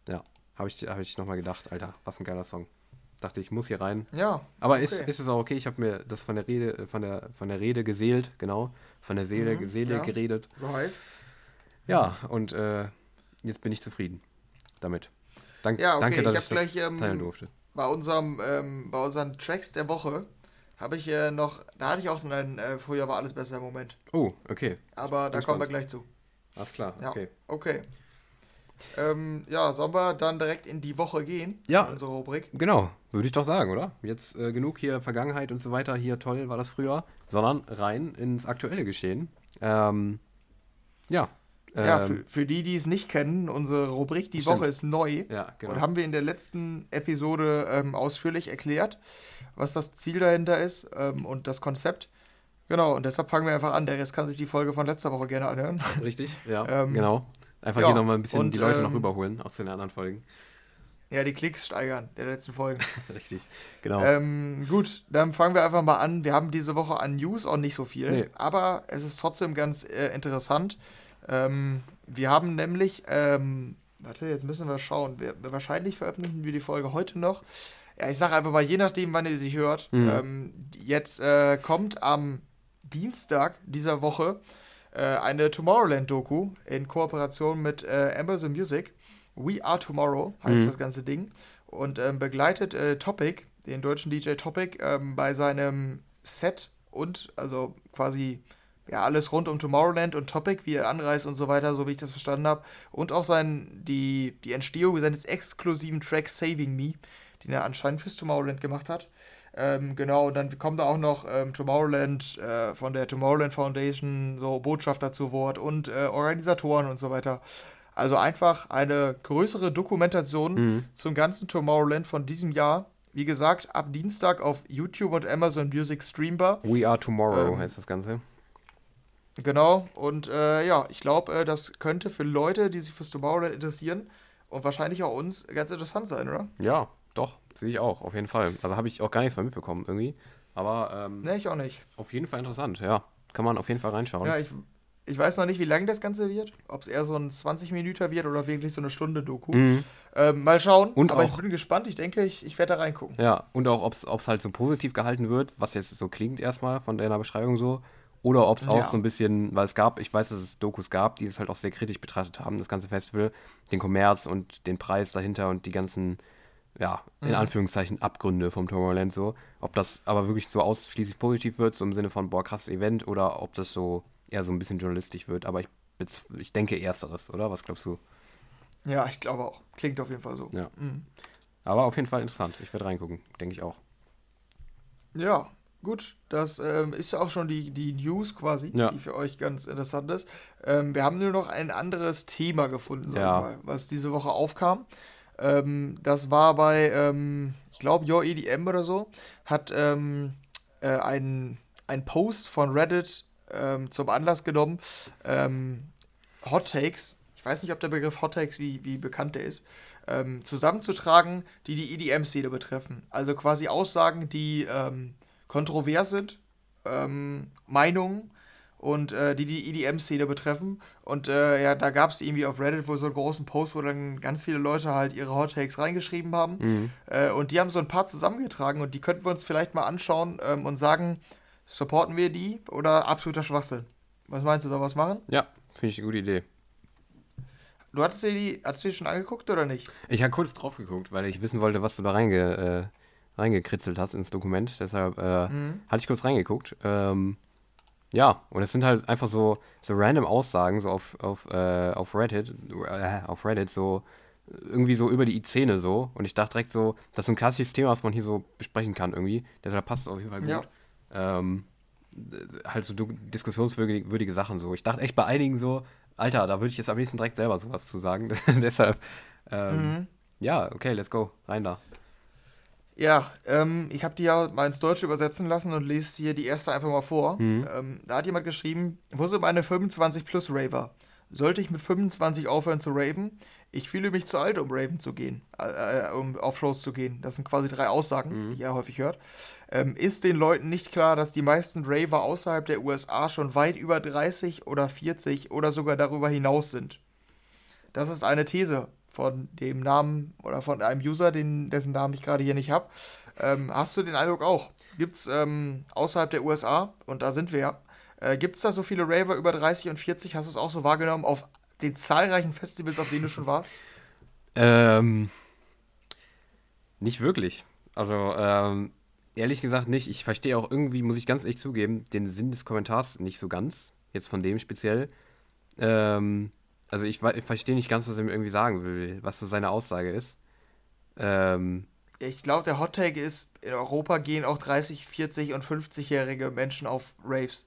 ja, habe ich, hab ich nochmal gedacht, Alter, was ein geiler Song. Dachte ich, muss hier rein. Ja, Aber ist, Okay. ist es auch okay, ich habe mir das von der Rede, von der, von der Rede geseelt, genau, von der Seele, Mhm, Seele ja. geredet. so heißt's. Ja, und äh, jetzt bin ich zufrieden damit. Dank, Ja, okay, danke, dass ich ich, das gleich, ähm, teilen durfte. Bei unserem, ähm, bei unseren Tracks der Woche habe ich äh, noch, da hatte ich auch einen, äh, früher war alles besser Moment. Oh, okay, Aber da kommen wir gleich zu. alles klar, Ja. okay. Okay. Ähm, ja, sollen wir dann direkt in die Woche gehen? Ja. In unsere Rubrik. Genau, würde ich doch sagen, oder? Jetzt äh, genug hier Vergangenheit und so weiter, hier toll war das früher, sondern rein ins aktuelle Geschehen. Ähm, ja. ja, ähm, für, für die, die es nicht kennen, unsere Rubrik Die Stimmt. Woche ist neu. ja, genau. Und haben wir in der letzten Episode ähm, ausführlich erklärt, was das Ziel dahinter ist ähm, und das Konzept. Genau, und deshalb fangen wir einfach an. Der Rest kann sich die Folge von letzter Woche gerne anhören. Richtig, ja, Ähm, genau. Einfach ja, hier nochmal ein bisschen und, die Leute noch ähm, rüberholen aus den anderen Folgen. Ja, die Klicks steigern der letzten Folgen. Richtig, genau. Ähm, gut, dann fangen wir einfach mal an. Wir haben diese Woche an News auch nicht so viel, Nee. aber es ist trotzdem ganz äh, interessant. Ähm, wir haben nämlich, ähm, warte, jetzt müssen wir schauen. Wir, wahrscheinlich veröffentlichen wir die Folge heute noch. Ja, ich sage einfach mal, je nachdem, wann ihr sie hört. Mhm. Ähm, jetzt äh, kommt am Dienstag dieser Woche äh, eine Tomorrowland-Doku in Kooperation mit äh, Amazon Music. We Are Tomorrow heißt Mhm. das ganze Ding und ähm, begleitet äh, Topic, den deutschen DJ Topic, ähm, bei seinem Set und also quasi ja alles rund um Tomorrowland und Topic, wie er anreist und so weiter, so wie ich das verstanden habe. Und auch sein, die, die Entstehung seines exklusiven Tracks Saving Me, den er anscheinend fürs Tomorrowland gemacht hat. Ähm, genau, und dann kommt da auch noch ähm, Tomorrowland äh, von der Tomorrowland Foundation, so Botschafter zu Wort und äh, Organisatoren und so weiter. Also einfach eine größere Dokumentation Mhm. zum ganzen Tomorrowland von diesem Jahr. Wie gesagt, ab Dienstag auf YouTube und Amazon Music streambar. We Are Tomorrow ähm, heißt das Ganze. Genau, und äh, ja, ich glaube, äh, das könnte für Leute, die sich fürs Tomorrowland interessieren und wahrscheinlich auch uns ganz interessant sein, oder? Ja, doch, sehe ich auch, auf jeden Fall. Also habe ich auch gar nichts mehr mitbekommen irgendwie. Aber ähm, Ne, ich auch nicht. auf jeden Fall interessant, ja. Kann man auf jeden Fall reinschauen. Ja, ich, ich weiß noch nicht, wie lang das Ganze wird. Ob es eher so ein 20 Minuten wird oder wirklich so eine Stunde Doku. Mhm. Ähm, mal schauen. Und Aber auch- ich bin gespannt. Ich denke, ich, ich werde da reingucken. Ja, und auch, ob es halt so positiv gehalten wird, was jetzt so klingt erstmal von deiner Beschreibung so. Oder ob es auch Ja. so ein bisschen, weil es gab, ich weiß, dass es Dokus gab, die es halt auch sehr kritisch betrachtet haben, das ganze Festival, den Kommerz und den Preis dahinter und die ganzen, ja, in Mhm. Anführungszeichen Abgründe vom Tomorrowland so. Ob das aber wirklich so ausschließlich positiv wird, so im Sinne von, boah, krasses Event, oder ob das so eher so ein bisschen journalistisch wird. Aber ich, ich denke ersteres, oder? Was glaubst du? Ja, ich glaube auch. Klingt auf jeden Fall so. Ja. Mhm. Aber auf jeden Fall interessant. Ich werde reingucken, denke ich auch. Ja, gut. Das ähm, ist ja auch schon die, die News quasi, Ja. die für euch ganz interessant ist. Ähm, wir haben nur noch ein anderes Thema gefunden, Ja. mal, was diese Woche aufkam. Ähm, das war bei, ähm, ich glaube, Your EDM oder so, hat ähm, äh, ein, ein Post von Reddit ähm, zum Anlass genommen, ähm, Hot Takes, ich weiß nicht, ob der Begriff Hot Takes, wie, wie bekannt der ist, ähm, zusammenzutragen, die die EDM-Szene betreffen. Also quasi Aussagen, die ähm, kontrovers sind, ähm, Meinungen und äh, die die EDM-Szene betreffen. Und äh, ja, da gab es irgendwie auf Reddit wohl so einen großen Post, wo dann ganz viele Leute halt ihre Hot Takes reingeschrieben haben. Mhm. Äh, und die haben so ein paar zusammengetragen und die könnten wir uns vielleicht mal anschauen ähm, und sagen, supporten wir die oder absoluter Schwachsinn? Was meinst du, soll was machen? Ja, finde ich eine gute Idee. Du hattest dir die, hattest du die schon angeguckt oder nicht? Ich habe kurz drauf geguckt, weil ich wissen wollte, was du da reinge, äh, reingekritzelt hast ins Dokument. Deshalb äh, Mhm. hatte ich kurz reingeguckt. Ähm, ja, und es sind halt einfach so, so random Aussagen, so auf, auf, äh, auf Reddit, äh, auf Reddit, so irgendwie so über die Szene so. Und ich dachte direkt so, das ist ein klassisches Thema, was man hier so besprechen kann irgendwie. Deshalb passt es auf jeden Fall gut. Ja. Ähm, halt so diskussionswürdige würdige Sachen so. Ich dachte echt bei einigen so, Alter, da würde ich jetzt am liebsten direkt selber sowas zu sagen. Deshalb, ähm, Mhm. ja, okay, let's go. Rein da. Ja, ähm, ich habe die ja mal ins Deutsche übersetzen lassen und lese hier die erste einfach mal vor. Mhm. Ähm, da hat jemand geschrieben, wo sind meine 25 plus Raver? Sollte ich mit 25 aufhören zu raven? Ich fühle mich zu alt, um raven zu gehen, äh, äh, um auf Shows zu gehen. Das sind quasi drei Aussagen, Mhm. die ihr häufig hört. Ähm, ist den Leuten nicht klar, dass die meisten Raver außerhalb der USA schon weit über 30 oder 40 oder sogar darüber hinaus sind? Das ist eine These von dem Namen oder von einem User, den, dessen Namen ich gerade hier nicht habe. Ähm, hast du den Eindruck auch? Gibt es ähm, außerhalb der USA, und da sind wir ja, äh, gibt es da so viele Raver über 30 und 40? Hast du es auch so wahrgenommen auf den zahlreichen Festivals, auf denen du schon warst? Ähm, nicht wirklich. Also, ähm, ehrlich gesagt nicht. Ich verstehe auch irgendwie, muss ich ganz ehrlich zugeben, den Sinn des Kommentars nicht so ganz. Jetzt von dem speziell. Ähm, also ich, ich verstehe nicht ganz, was er mir irgendwie sagen will, was so seine Aussage ist. Ähm, Ich glaube, der Hot Take ist, in Europa gehen auch 30, 40 und 50-jährige Menschen auf Raves.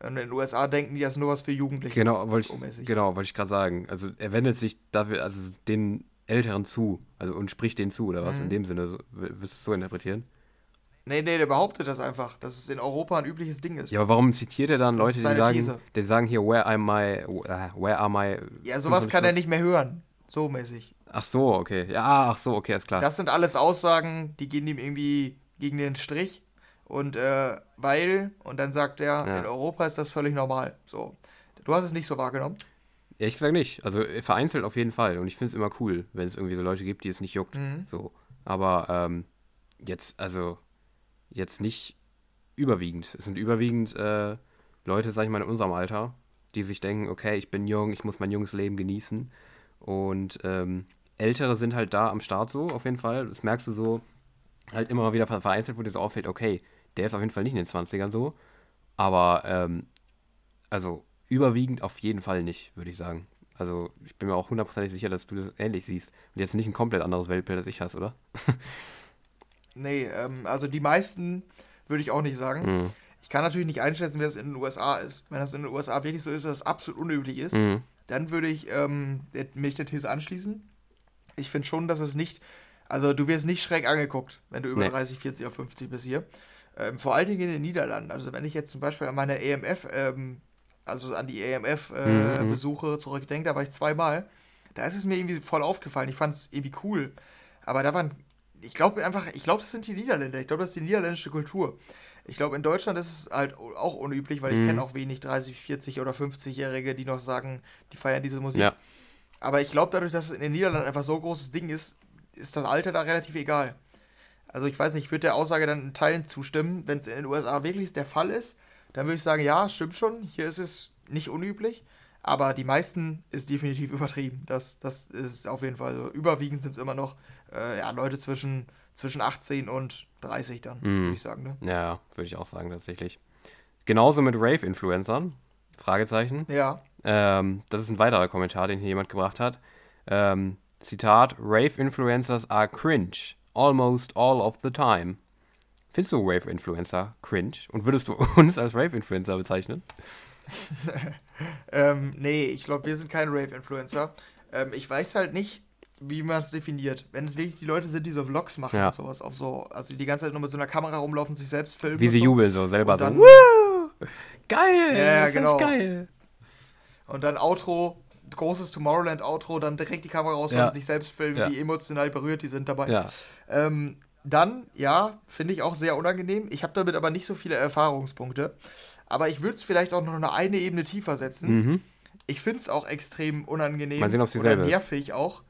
Und in den USA denken die, das ist nur was für Jugendliche. genau, wollte ich, genau, wollte ich gerade sagen. Also er wendet sich dafür, also den Älteren zu, also und spricht denen zu, oder was? Mhm. In dem Sinne, so, wirst du es so interpretieren? Nee, nee, der behauptet das einfach, dass es in Europa ein übliches Ding ist. Ja, aber warum zitiert er dann Das Leute, die sagen, These. die sagen hier, where am I, where are my... Ja, sowas 25 kann er nicht mehr hören. So mäßig. Ach so, okay. Ja, ach so, okay, ist klar. Das sind alles Aussagen, die gehen ihm irgendwie gegen den Strich. Und äh, weil, und dann sagt er, Ja. in Europa ist das völlig normal. So. Du hast es nicht so wahrgenommen. Ehrlich gesagt nicht. Also äh, vereinzelt auf jeden Fall. Und ich finde es immer cool, wenn es irgendwie so Leute gibt, die es nicht juckt. Mhm. So. Aber ähm, jetzt, also, jetzt nicht überwiegend. Es sind überwiegend äh, Leute, sag ich mal, in unserem Alter, die sich denken, okay, ich bin jung, ich muss mein junges Leben genießen. Und ähm, Ältere sind halt da am Start so, auf jeden Fall. Das merkst du so halt immer wieder ver- vereinzelt, wo dir so auffällt, okay, der ist auf jeden Fall nicht in den 20ern so. Aber, ähm, also, überwiegend auf jeden Fall nicht, würde ich sagen. Also, ich bin mir auch hundertprozentig sicher, dass du das ähnlich siehst. Und jetzt nicht ein komplett anderes Weltbild, als ich hast, oder? Nee, ähm, also die meisten würde ich auch nicht sagen. Mhm. Ich kann natürlich nicht einschätzen, wie das in den USA ist. Wenn das in den USA wirklich so ist, dass es absolut unüblich ist, Mhm. dann würde ich ähm, mich der These anschließen. Ich finde schon, dass es nicht, also du wirst nicht schräg angeguckt, wenn du über Nee. 30, 40 oder 50 bist hier. Ähm, vor allen Dingen in den Niederlanden. Also wenn ich jetzt zum Beispiel an meine EMF, ähm, also an die Mhm, mhm. EMF-Besuche zurückdenke, da war ich zweimal. Da ist es mir irgendwie voll aufgefallen. Ich fand es irgendwie cool. Aber da waren, ich glaube einfach, ich glaube, das sind die Niederländer. Ich glaube, das ist die niederländische Kultur. Ich glaube, in Deutschland ist es halt auch unüblich, weil ich Mhm. kenne auch wenig 30, 40 oder 50-Jährige, die noch sagen, die feiern diese Musik. Ja. Aber ich glaube, dadurch, dass es in den Niederlanden einfach so ein großes Ding ist, ist das Alter da relativ egal. Also ich weiß nicht, ich würde der Aussage dann in Teilen zustimmen. Wenn es in den USA wirklich der Fall ist, dann würde ich sagen, ja, stimmt schon, hier ist es nicht unüblich. Aber die meisten ist definitiv übertrieben. Das, das ist auf jeden Fall so. Überwiegend sind es immer noch äh, ja, Leute zwischen, zwischen 18 und 30 dann, Mhm. würde ich sagen. Ne? Ja, würde ich auch sagen, tatsächlich. Genauso mit Rave-Influencern. Fragezeichen. Ja. Ähm, das ist ein weiterer Kommentar, den hier jemand gebracht hat. Ähm, Zitat: Rave-Influencers are cringe. Almost all of the time. Findest du Rave-Influencer cringe? Und würdest du uns als Rave-Influencer bezeichnen? Ähm, nee, ich glaube, wir sind kein Rave-Influencer. Ähm, ich weiß halt nicht, wie man es definiert. Wenn es wirklich die Leute sind, die so Vlogs machen Ja. und sowas, auf so, also die die ganze Zeit nur mit so einer Kamera rumlaufen, sich selbst filmen. Wie sie so. jubeln so selber Und so. dann- Woo! Geil! Ja, das genau. ist geil. Und dann Outro, großes Tomorrowland-Outro, dann direkt die Kamera raus Ja. und sich selbst filmen, Ja. wie emotional berührt die sind dabei. Ja. Ähm, dann, ja, finde ich auch sehr unangenehm. Ich habe damit aber nicht so viele Erfahrungspunkte. aber ich würde es vielleicht auch noch eine, eine Ebene tiefer setzen. Mhm. Ich finde es auch extrem unangenehm Mal sehen, ob's oder dieselbe ist. nervig auch,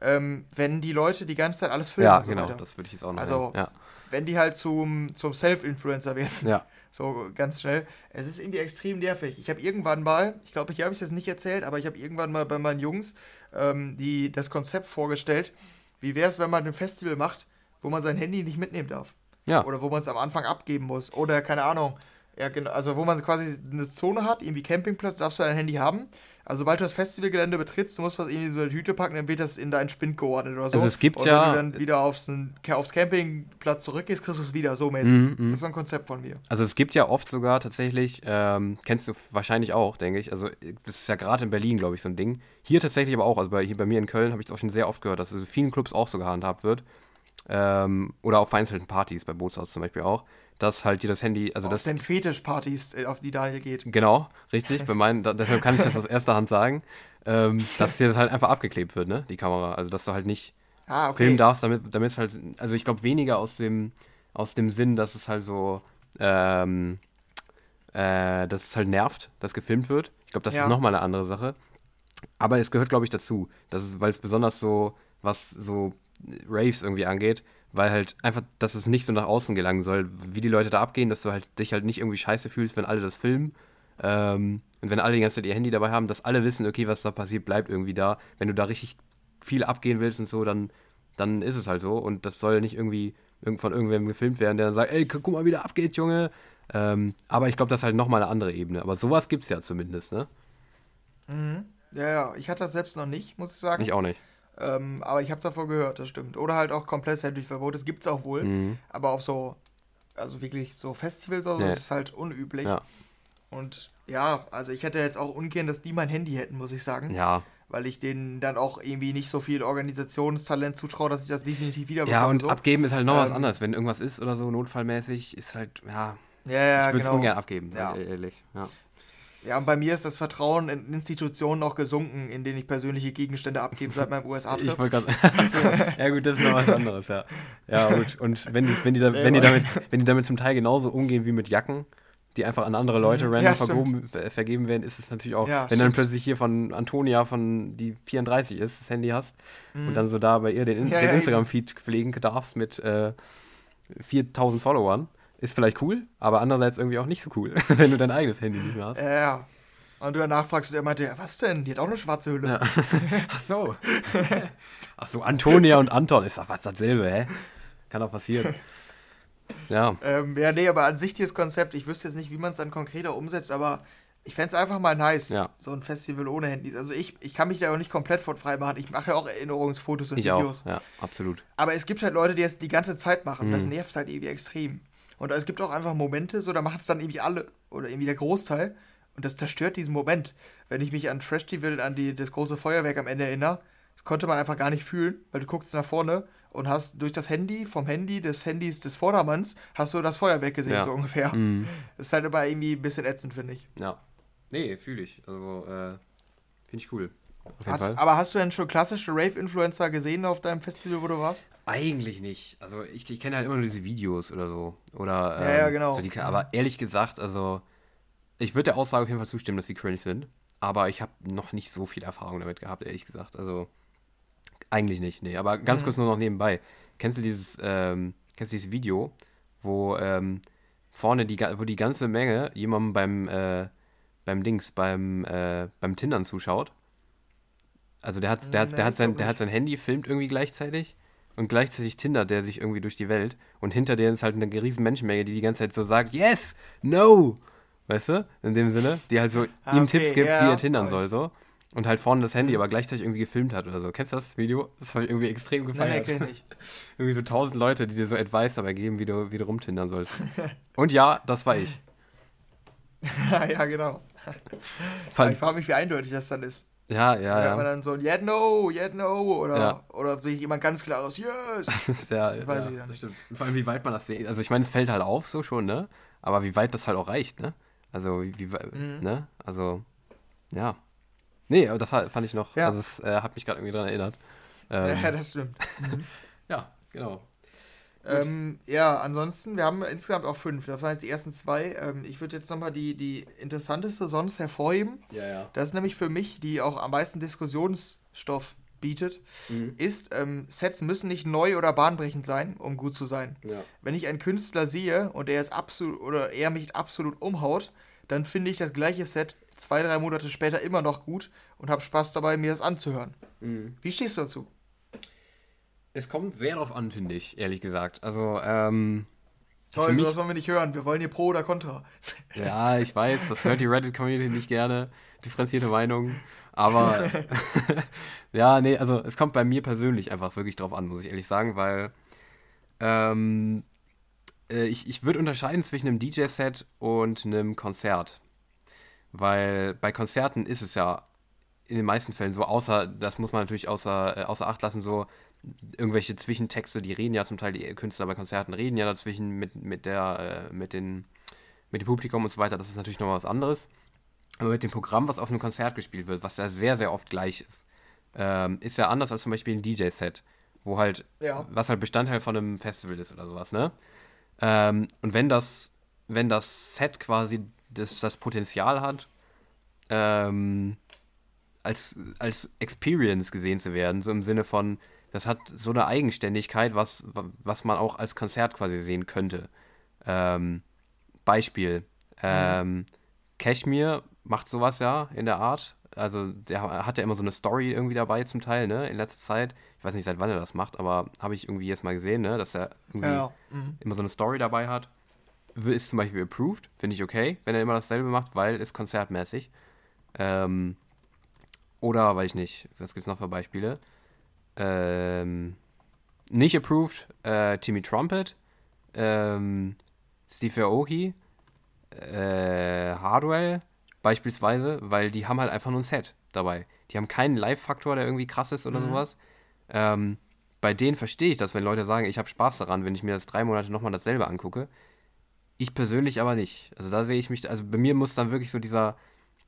ähm, wenn die Leute die ganze Zeit alles filmen Ja, so genau, weiter. das würde ich jetzt auch noch Also- nennen. Wenn die halt zum, zum Self-Influencer werden. Ja. ja. So ganz schnell. Es ist irgendwie extrem nervig. Ich habe irgendwann mal, ich glaube, hier habe ich das nicht erzählt, aber ich habe irgendwann mal bei meinen Jungs ähm, die, das Konzept vorgestellt. Wie wäre es, wenn man ein Festival macht, wo man sein Handy nicht mitnehmen darf? Ja. Oder wo man es am Anfang abgeben muss. Oder keine Ahnung. Ja, genau. Also wo man quasi eine Zone hat, irgendwie Campingplatz, darfst du dein Handy haben. Also sobald du das Festivalgelände betrittst, du musst das irgendwie in so eine Tüte packen, dann wird das in deinen Spind geordnet oder so. Also es gibt Und ja- wenn du dann wieder aufs, aufs Campingplatz zurückgehst, kriegst du es wieder, so mäßig. Mhm, mhm. Das ist so ein Konzept von mir. Also es gibt ja oft sogar tatsächlich, ähm, kennst du wahrscheinlich auch, denke ich. Also das ist ja gerade in Berlin, glaube ich, so ein Ding. Hier tatsächlich aber auch, also bei, hier bei mir in Köln habe ich es auch schon sehr oft gehört, dass es in vielen Clubs auch so gehandhabt wird. Ähm, oder auf vereinzelten Partys, bei Bootshaus zum Beispiel auch, dass halt dir das Handy, also auf das den Fetischpartys, äh, auf die Daniel geht. Genau, richtig. Bei meinen, da, deshalb kann ich das aus erster Hand sagen, ähm, dass dir das halt einfach abgeklebt wird, ne, die Kamera. Also dass du halt nicht Ah, filmen okay. darfst, damit, damit es halt, also ich glaube weniger aus dem, aus dem Sinn, dass es halt so, ähm, äh, dass es halt nervt, dass gefilmt wird. Ich glaube, das Ja. ist nochmal eine andere Sache. Aber es gehört, glaube ich, dazu, weil es besonders so, was so Raves irgendwie angeht, weil halt einfach, dass es nicht so nach außen gelangen soll, wie die Leute da abgehen, dass du halt dich halt nicht irgendwie scheiße fühlst, wenn alle das filmen. Ähm, und wenn alle die ganze Zeit ihr Handy dabei haben, dass alle wissen, okay, was da passiert, bleibt irgendwie da. Wenn du da richtig viel abgehen willst und so, dann, dann ist es halt so. Und das soll nicht irgendwie irgend- von irgendwem gefilmt werden, der dann sagt, ey, guck mal, wie der abgeht, Junge. Ähm, aber ich glaube, das ist halt nochmal eine andere Ebene. Aber sowas gibt es ja zumindest, ne? Mhm. Ja, ja, ich hatte das selbst noch nicht, muss ich sagen. Ich auch nicht. Ähm, aber ich habe davon gehört, das stimmt. Oder halt auch komplett Handyverbot, das gibt's auch wohl. Mhm. Aber auf so, also wirklich so Festivals oder so, Nee. ist es halt unüblich. Ja. Und ja, also ich hätte jetzt auch ungern, dass die mein Handy hätten, muss ich sagen. Ja. Weil ich denen dann auch irgendwie nicht so viel Organisationstalent zutraue, dass ich das definitiv wieder Ja, und so. abgeben ist halt noch was Ähm, anderes. Wenn irgendwas ist oder so, notfallmäßig, ist halt, ja, Ja, ja, ich würde es genau. ungern abgeben, Ja. ehrlich. Ja. Ja, und bei mir ist das Vertrauen in Institutionen auch gesunken, in denen ich persönliche Gegenstände abgebe seit meinem USA-Trip. Ich wollte gerade. ja, gut, das ist noch was anderes, ja. Ja, gut. Und wenn die, wenn, die da, wenn, die damit, wenn die damit zum Teil genauso umgehen wie mit Jacken, die einfach an andere Leute Mhm. random Ja, vergoben, ver- vergeben werden, ist es natürlich auch. Ja, wenn dann stimmt. plötzlich hier von Antonia, von die 34 ist, das Handy hast, und dann so da bei ihr den, Mhm. Ja, den Instagram-Feed pflegen darfst mit äh, 4000 Followern, ist vielleicht cool, aber andererseits irgendwie auch nicht so cool, wenn du dein eigenes Handy nicht mehr hast. Ja, ja. Und du danach fragst, der meinte, ja, was denn? Die hat auch eine schwarze Hülle. Ja. Ach so. Ach so, Antonia und Anton ist doch was dasselbe, hä? Kann doch passieren. Ja. Ähm, ja, nee, aber an sich dieses Konzept, ich wüsste jetzt nicht, wie man es dann konkreter umsetzt, aber ich fände es einfach mal nice, Ja. so ein Festival ohne Handys. Also ich, ich kann mich da auch nicht komplett von frei machen. Ich mache ja auch Erinnerungsfotos und Ich Videos. auch. Ja, absolut. Aber es gibt halt Leute, die das die ganze Zeit machen. Das Mhm. nervt halt irgendwie extrem. Und es gibt auch einfach Momente, so da machen es dann irgendwie alle oder irgendwie der Großteil. Und das zerstört diesen Moment. Wenn ich mich an Festival, an die, das große Feuerwerk am Ende erinnere, das konnte man einfach gar nicht fühlen, weil du guckst nach vorne und hast durch das Handy, vom Handy, des Handys des Vordermanns, hast du das Feuerwerk gesehen, Ja. so ungefähr. Mhm. Das ist halt immer irgendwie ein bisschen ätzend, finde ich. Ja. Nee, fühle ich. Also, äh, finde ich cool. Hast, aber hast du denn schon klassische Rave-Influencer gesehen auf deinem Festival, wo du warst? Eigentlich nicht. Also, ich, ich kenne halt immer nur diese Videos oder so. Oder, Ja, ja, ähm, genau. So die, aber ehrlich gesagt, also, ich würde der Aussage auf jeden Fall zustimmen, dass die cringe sind. Aber ich habe noch nicht so viel Erfahrung damit gehabt, ehrlich gesagt. Also, eigentlich nicht, nee. Aber ganz Mhm. kurz nur noch nebenbei. Kennst du dieses, ähm, kennst du dieses Video, wo ähm, vorne die, wo die ganze Menge jemandem beim, äh, beim Dings, beim, äh, beim Tindern zuschaut? Also der hat, der, hat, Nee, der, hat sein, der hat sein Handy, filmt irgendwie gleichzeitig und gleichzeitig tindert der sich irgendwie durch die Welt und hinter der ist halt eine riesen Menschenmenge, die die ganze Zeit so sagt, yes, no, weißt du, in dem Sinne, die halt so Ah, ihm okay, Tipps gibt, ja, wie er tindern soll, so. Und halt vorne das Handy aber gleichzeitig irgendwie gefilmt hat oder so. Kennst du das Video? Das habe ich irgendwie extrem Nein, gefeiert. nee, kenn ich nicht. irgendwie so tausend Leute, die dir so Advice dabei geben, wie du, wie du rumtindern sollst. und ja, das war ich. ja, genau. Ich frage mich, wie eindeutig das dann ist. Ja, ja, Wenn man ja. dann so ein Yeah, no, yeah, no oder, Ja. oder will jemand ganz klares Yes. Sehr, Das weiß ja, ich ja das stimmt. Und vor allem, wie weit man das sieht. Also ich meine, es fällt halt auf, so schon, ne? Aber wie weit das halt auch reicht, ne? Also, wie, Mhm. ne? Also, ja. Nee, aber das fand ich noch, Ja. also es äh, hat mich gerade irgendwie dran erinnert. Ähm, ja, das stimmt. Mhm. ja, genau. Ähm, ja, ansonsten, wir haben insgesamt auch fünf. Das waren jetzt die ersten zwei. Ähm, ich würde jetzt nochmal die, die interessanteste sonst hervorheben. Ja, ja. Das ist nämlich für mich, die auch am meisten Diskussionsstoff bietet, Mhm. ist, ähm, Sets müssen nicht neu oder bahnbrechend sein, um gut zu sein. Ja. Wenn ich einen Künstler sehe und er ist absolut oder er mich absolut umhaut, dann finde ich das gleiche Set zwei, drei Monate später immer noch gut und habe Spaß dabei, mir das anzuhören. Mhm. Wie stehst du dazu? Es kommt sehr drauf an, finde ich, ehrlich gesagt. Also, ähm, Toll, sowas wollen wir nicht hören. Wir wollen hier Pro oder Contra. ja, ich weiß, das hört die Reddit-Community nicht gerne. Differenzierte Meinung. Aber, ja, nee, also es kommt bei mir persönlich einfach wirklich drauf an, muss ich ehrlich sagen, weil ähm, äh, ich, ich würde unterscheiden zwischen einem DJ-Set und einem Konzert. Weil bei Konzerten ist es ja in den meisten Fällen so, außer, das muss man natürlich außer, äh, außer Acht lassen, so irgendwelche Zwischentexte, die reden ja zum Teil, die Künstler bei Konzerten reden ja dazwischen mit, mit der, äh, mit den, mit dem Publikum und so weiter, das ist natürlich noch was anderes. Aber mit dem Programm, was auf einem Konzert gespielt wird, was ja sehr, sehr oft gleich ist, ähm, ist ja anders als zum Beispiel ein DJ-Set, wo halt, Ja. was halt Bestandteil von einem Festival ist oder sowas, ne? Ähm, und wenn das, wenn das Set quasi das, das Potenzial hat, ähm, als, als Experience gesehen zu werden, so im Sinne von, das hat so eine Eigenständigkeit, was, was man auch als Konzert quasi sehen könnte. Ähm, Beispiel, ähm, Cashmere macht sowas ja in der Art. Also der hat ja immer so eine Story irgendwie dabei zum Teil, ne, in letzter Zeit. Ich weiß nicht, seit wann er das macht, aber habe ich irgendwie jetzt mal gesehen, ne, dass er irgendwie Ja. Mhm. immer so eine Story dabei hat. Ist zum Beispiel approved, finde ich okay, wenn er immer dasselbe macht, weil ist konzertmäßig. Ähm, oder, weiß ich nicht, was gibt es noch für Beispiele? Ähm, nicht approved, äh, Timmy Trumpet, ähm, Steve Aoki, äh, Hardwell beispielsweise, weil die haben halt einfach nur ein Set dabei. Die haben keinen Live-Faktor, der irgendwie krass ist oder sowas. Ähm, bei denen verstehe ich das, wenn Leute sagen, ich habe Spaß daran, wenn ich mir das drei Monate nochmal dasselbe angucke. Ich persönlich aber nicht. Also da sehe ich mich, also bei mir muss dann wirklich so dieser,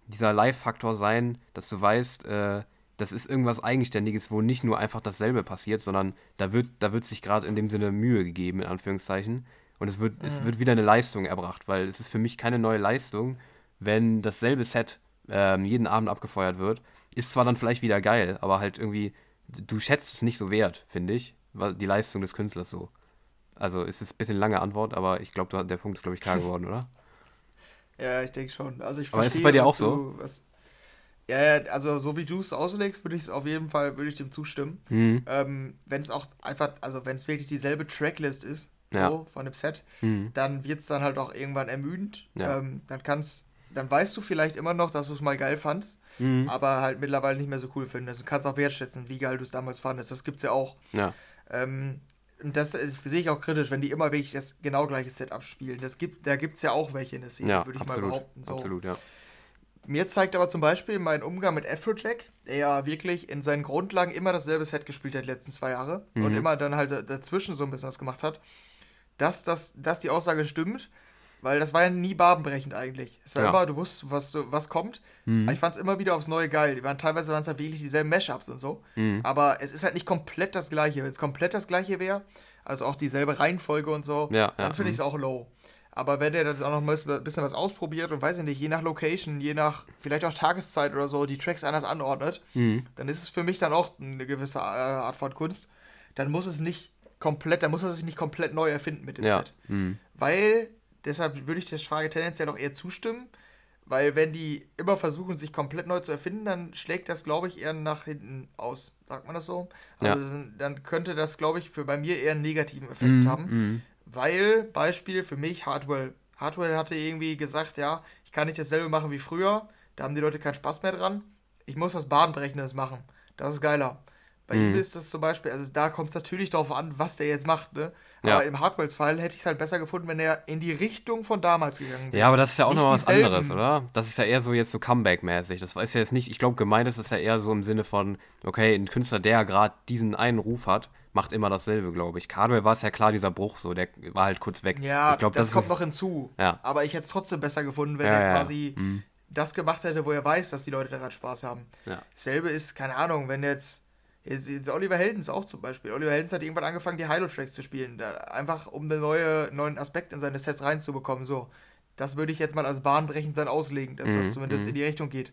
dieser Live-Faktor sein, dass du weißt, äh, das ist irgendwas Eigenständiges, wo nicht nur einfach dasselbe passiert, sondern da wird, da wird sich gerade in dem Sinne Mühe gegeben, in Anführungszeichen. Und es wird, es wird wieder eine Leistung erbracht, weil es ist für mich keine neue Leistung, wenn dasselbe Set ähm, jeden Abend abgefeuert wird. Ist zwar dann vielleicht wieder geil, aber halt irgendwie, du schätzt es nicht so wert, finde ich, die Leistung des Künstlers so. Also es ist ein bisschen lange Antwort, aber ich glaube, der Punkt ist, glaube ich, klar geworden, oder? Ja, ich denke schon. Also ich Aber ist es verstehe, bei dir auch so? Was, ja, also so wie du es auslegst, würde ich es auf jeden Fall, würde ich dem zustimmen. Mhm. Ähm, wenn es auch einfach, also wenn es wirklich dieselbe Tracklist ist, Ja. so, von dem Set, Mhm. dann wird es dann halt auch irgendwann ermüdend. Ja. Ähm, dann kannst, dann weißt du vielleicht immer noch, dass du es mal geil fandst, Mhm. aber halt mittlerweile nicht mehr so cool findest. Du kannst auch wertschätzen, wie geil du es damals fandest. Das gibt's ja auch. Ja. Ähm, und das ist, sehe ich auch kritisch, wenn die immer wirklich das genau gleiche Set abspielen. Das gibt, da gibt es ja auch welche in der Szene, Ja, würde ich absolut. mal behaupten. So. Absolut, ja. Mir zeigt aber zum Beispiel mein Umgang mit Afrojack, der ja wirklich in seinen Grundlagen immer dasselbe Set gespielt hat die letzten zwei Jahre Mhm. und immer dann halt dazwischen so ein bisschen was gemacht hat, dass, das, dass die Aussage stimmt, weil das war ja nie barbenbrechend eigentlich. Es war Ja. immer, du wusstest, was, was kommt. Mhm. Ich fand es immer wieder aufs Neue geil. Die waren teilweise waren es halt wirklich dieselben Mashups und so. Mhm. Aber es ist halt nicht komplett das gleiche. Wenn es komplett das gleiche wäre, also auch dieselbe Reihenfolge und so, Ja, dann ja, finde ich es mhm. auch low. Aber wenn der das auch noch mal ein bisschen was ausprobiert und weiß ich nicht, je nach Location, je nach vielleicht auch Tageszeit oder so, die Tracks anders anordnet, Mhm. dann ist es für mich dann auch eine gewisse äh, Art von Kunst. Dann muss es nicht komplett, dann muss er sich nicht komplett neu erfinden mit dem Ja. Set. Mhm. Weil, deshalb würde ich der Frage tendenziell auch eher zustimmen, weil wenn die immer versuchen, sich komplett neu zu erfinden, dann schlägt das, glaube ich, eher nach hinten aus. Sagt man das so? Ja. Also das- dann könnte das, glaube ich, für bei mir eher einen negativen Effekt Mhm. haben. Mhm. Weil, Beispiel für mich, Hardwell. Hardwell hatte irgendwie gesagt, ja, ich kann nicht dasselbe machen wie früher, da haben die Leute keinen Spaß mehr dran. Ich muss was Bahnbrechendes machen. Das ist geiler. Bei Mhm. ihm ist das zum Beispiel, also da kommt es natürlich darauf an, was der jetzt macht, ne? Ja. Aber im Hardwells-Fall hätte ich es halt besser gefunden, wenn er in die Richtung von damals gegangen wäre. Ja, aber das ist ja auch Nicht noch was dieselben. anderes, oder? Das ist ja eher so jetzt so Comeback-mäßig. Das ist ja jetzt nicht, ich glaube, gemeint ist es ja eher so im Sinne von, okay, ein Künstler, der gerade diesen einen Ruf hat, macht immer dasselbe, glaube ich. Cardwell war es ja klar, dieser Bruch so, der war halt kurz weg. Ja, ich glaub, das, kommt ist, noch hinzu. Ja. Aber ich hätte es trotzdem besser gefunden, wenn Ja, er ja, quasi mhm. das gemacht hätte, wo er weiß, dass die Leute daran Spaß haben. Ja. Selbe ist, keine Ahnung, wenn jetzt, Jetzt, jetzt Oliver Heldens auch zum Beispiel. Oliver Heldens hat irgendwann angefangen, die Hilo-Tracks zu spielen. Da, einfach um einen neue, neuen Aspekt in seine Sets reinzubekommen. So, das würde ich jetzt mal als bahnbrechend dann auslegen, dass das Mhm, zumindest mhm. in die Richtung geht.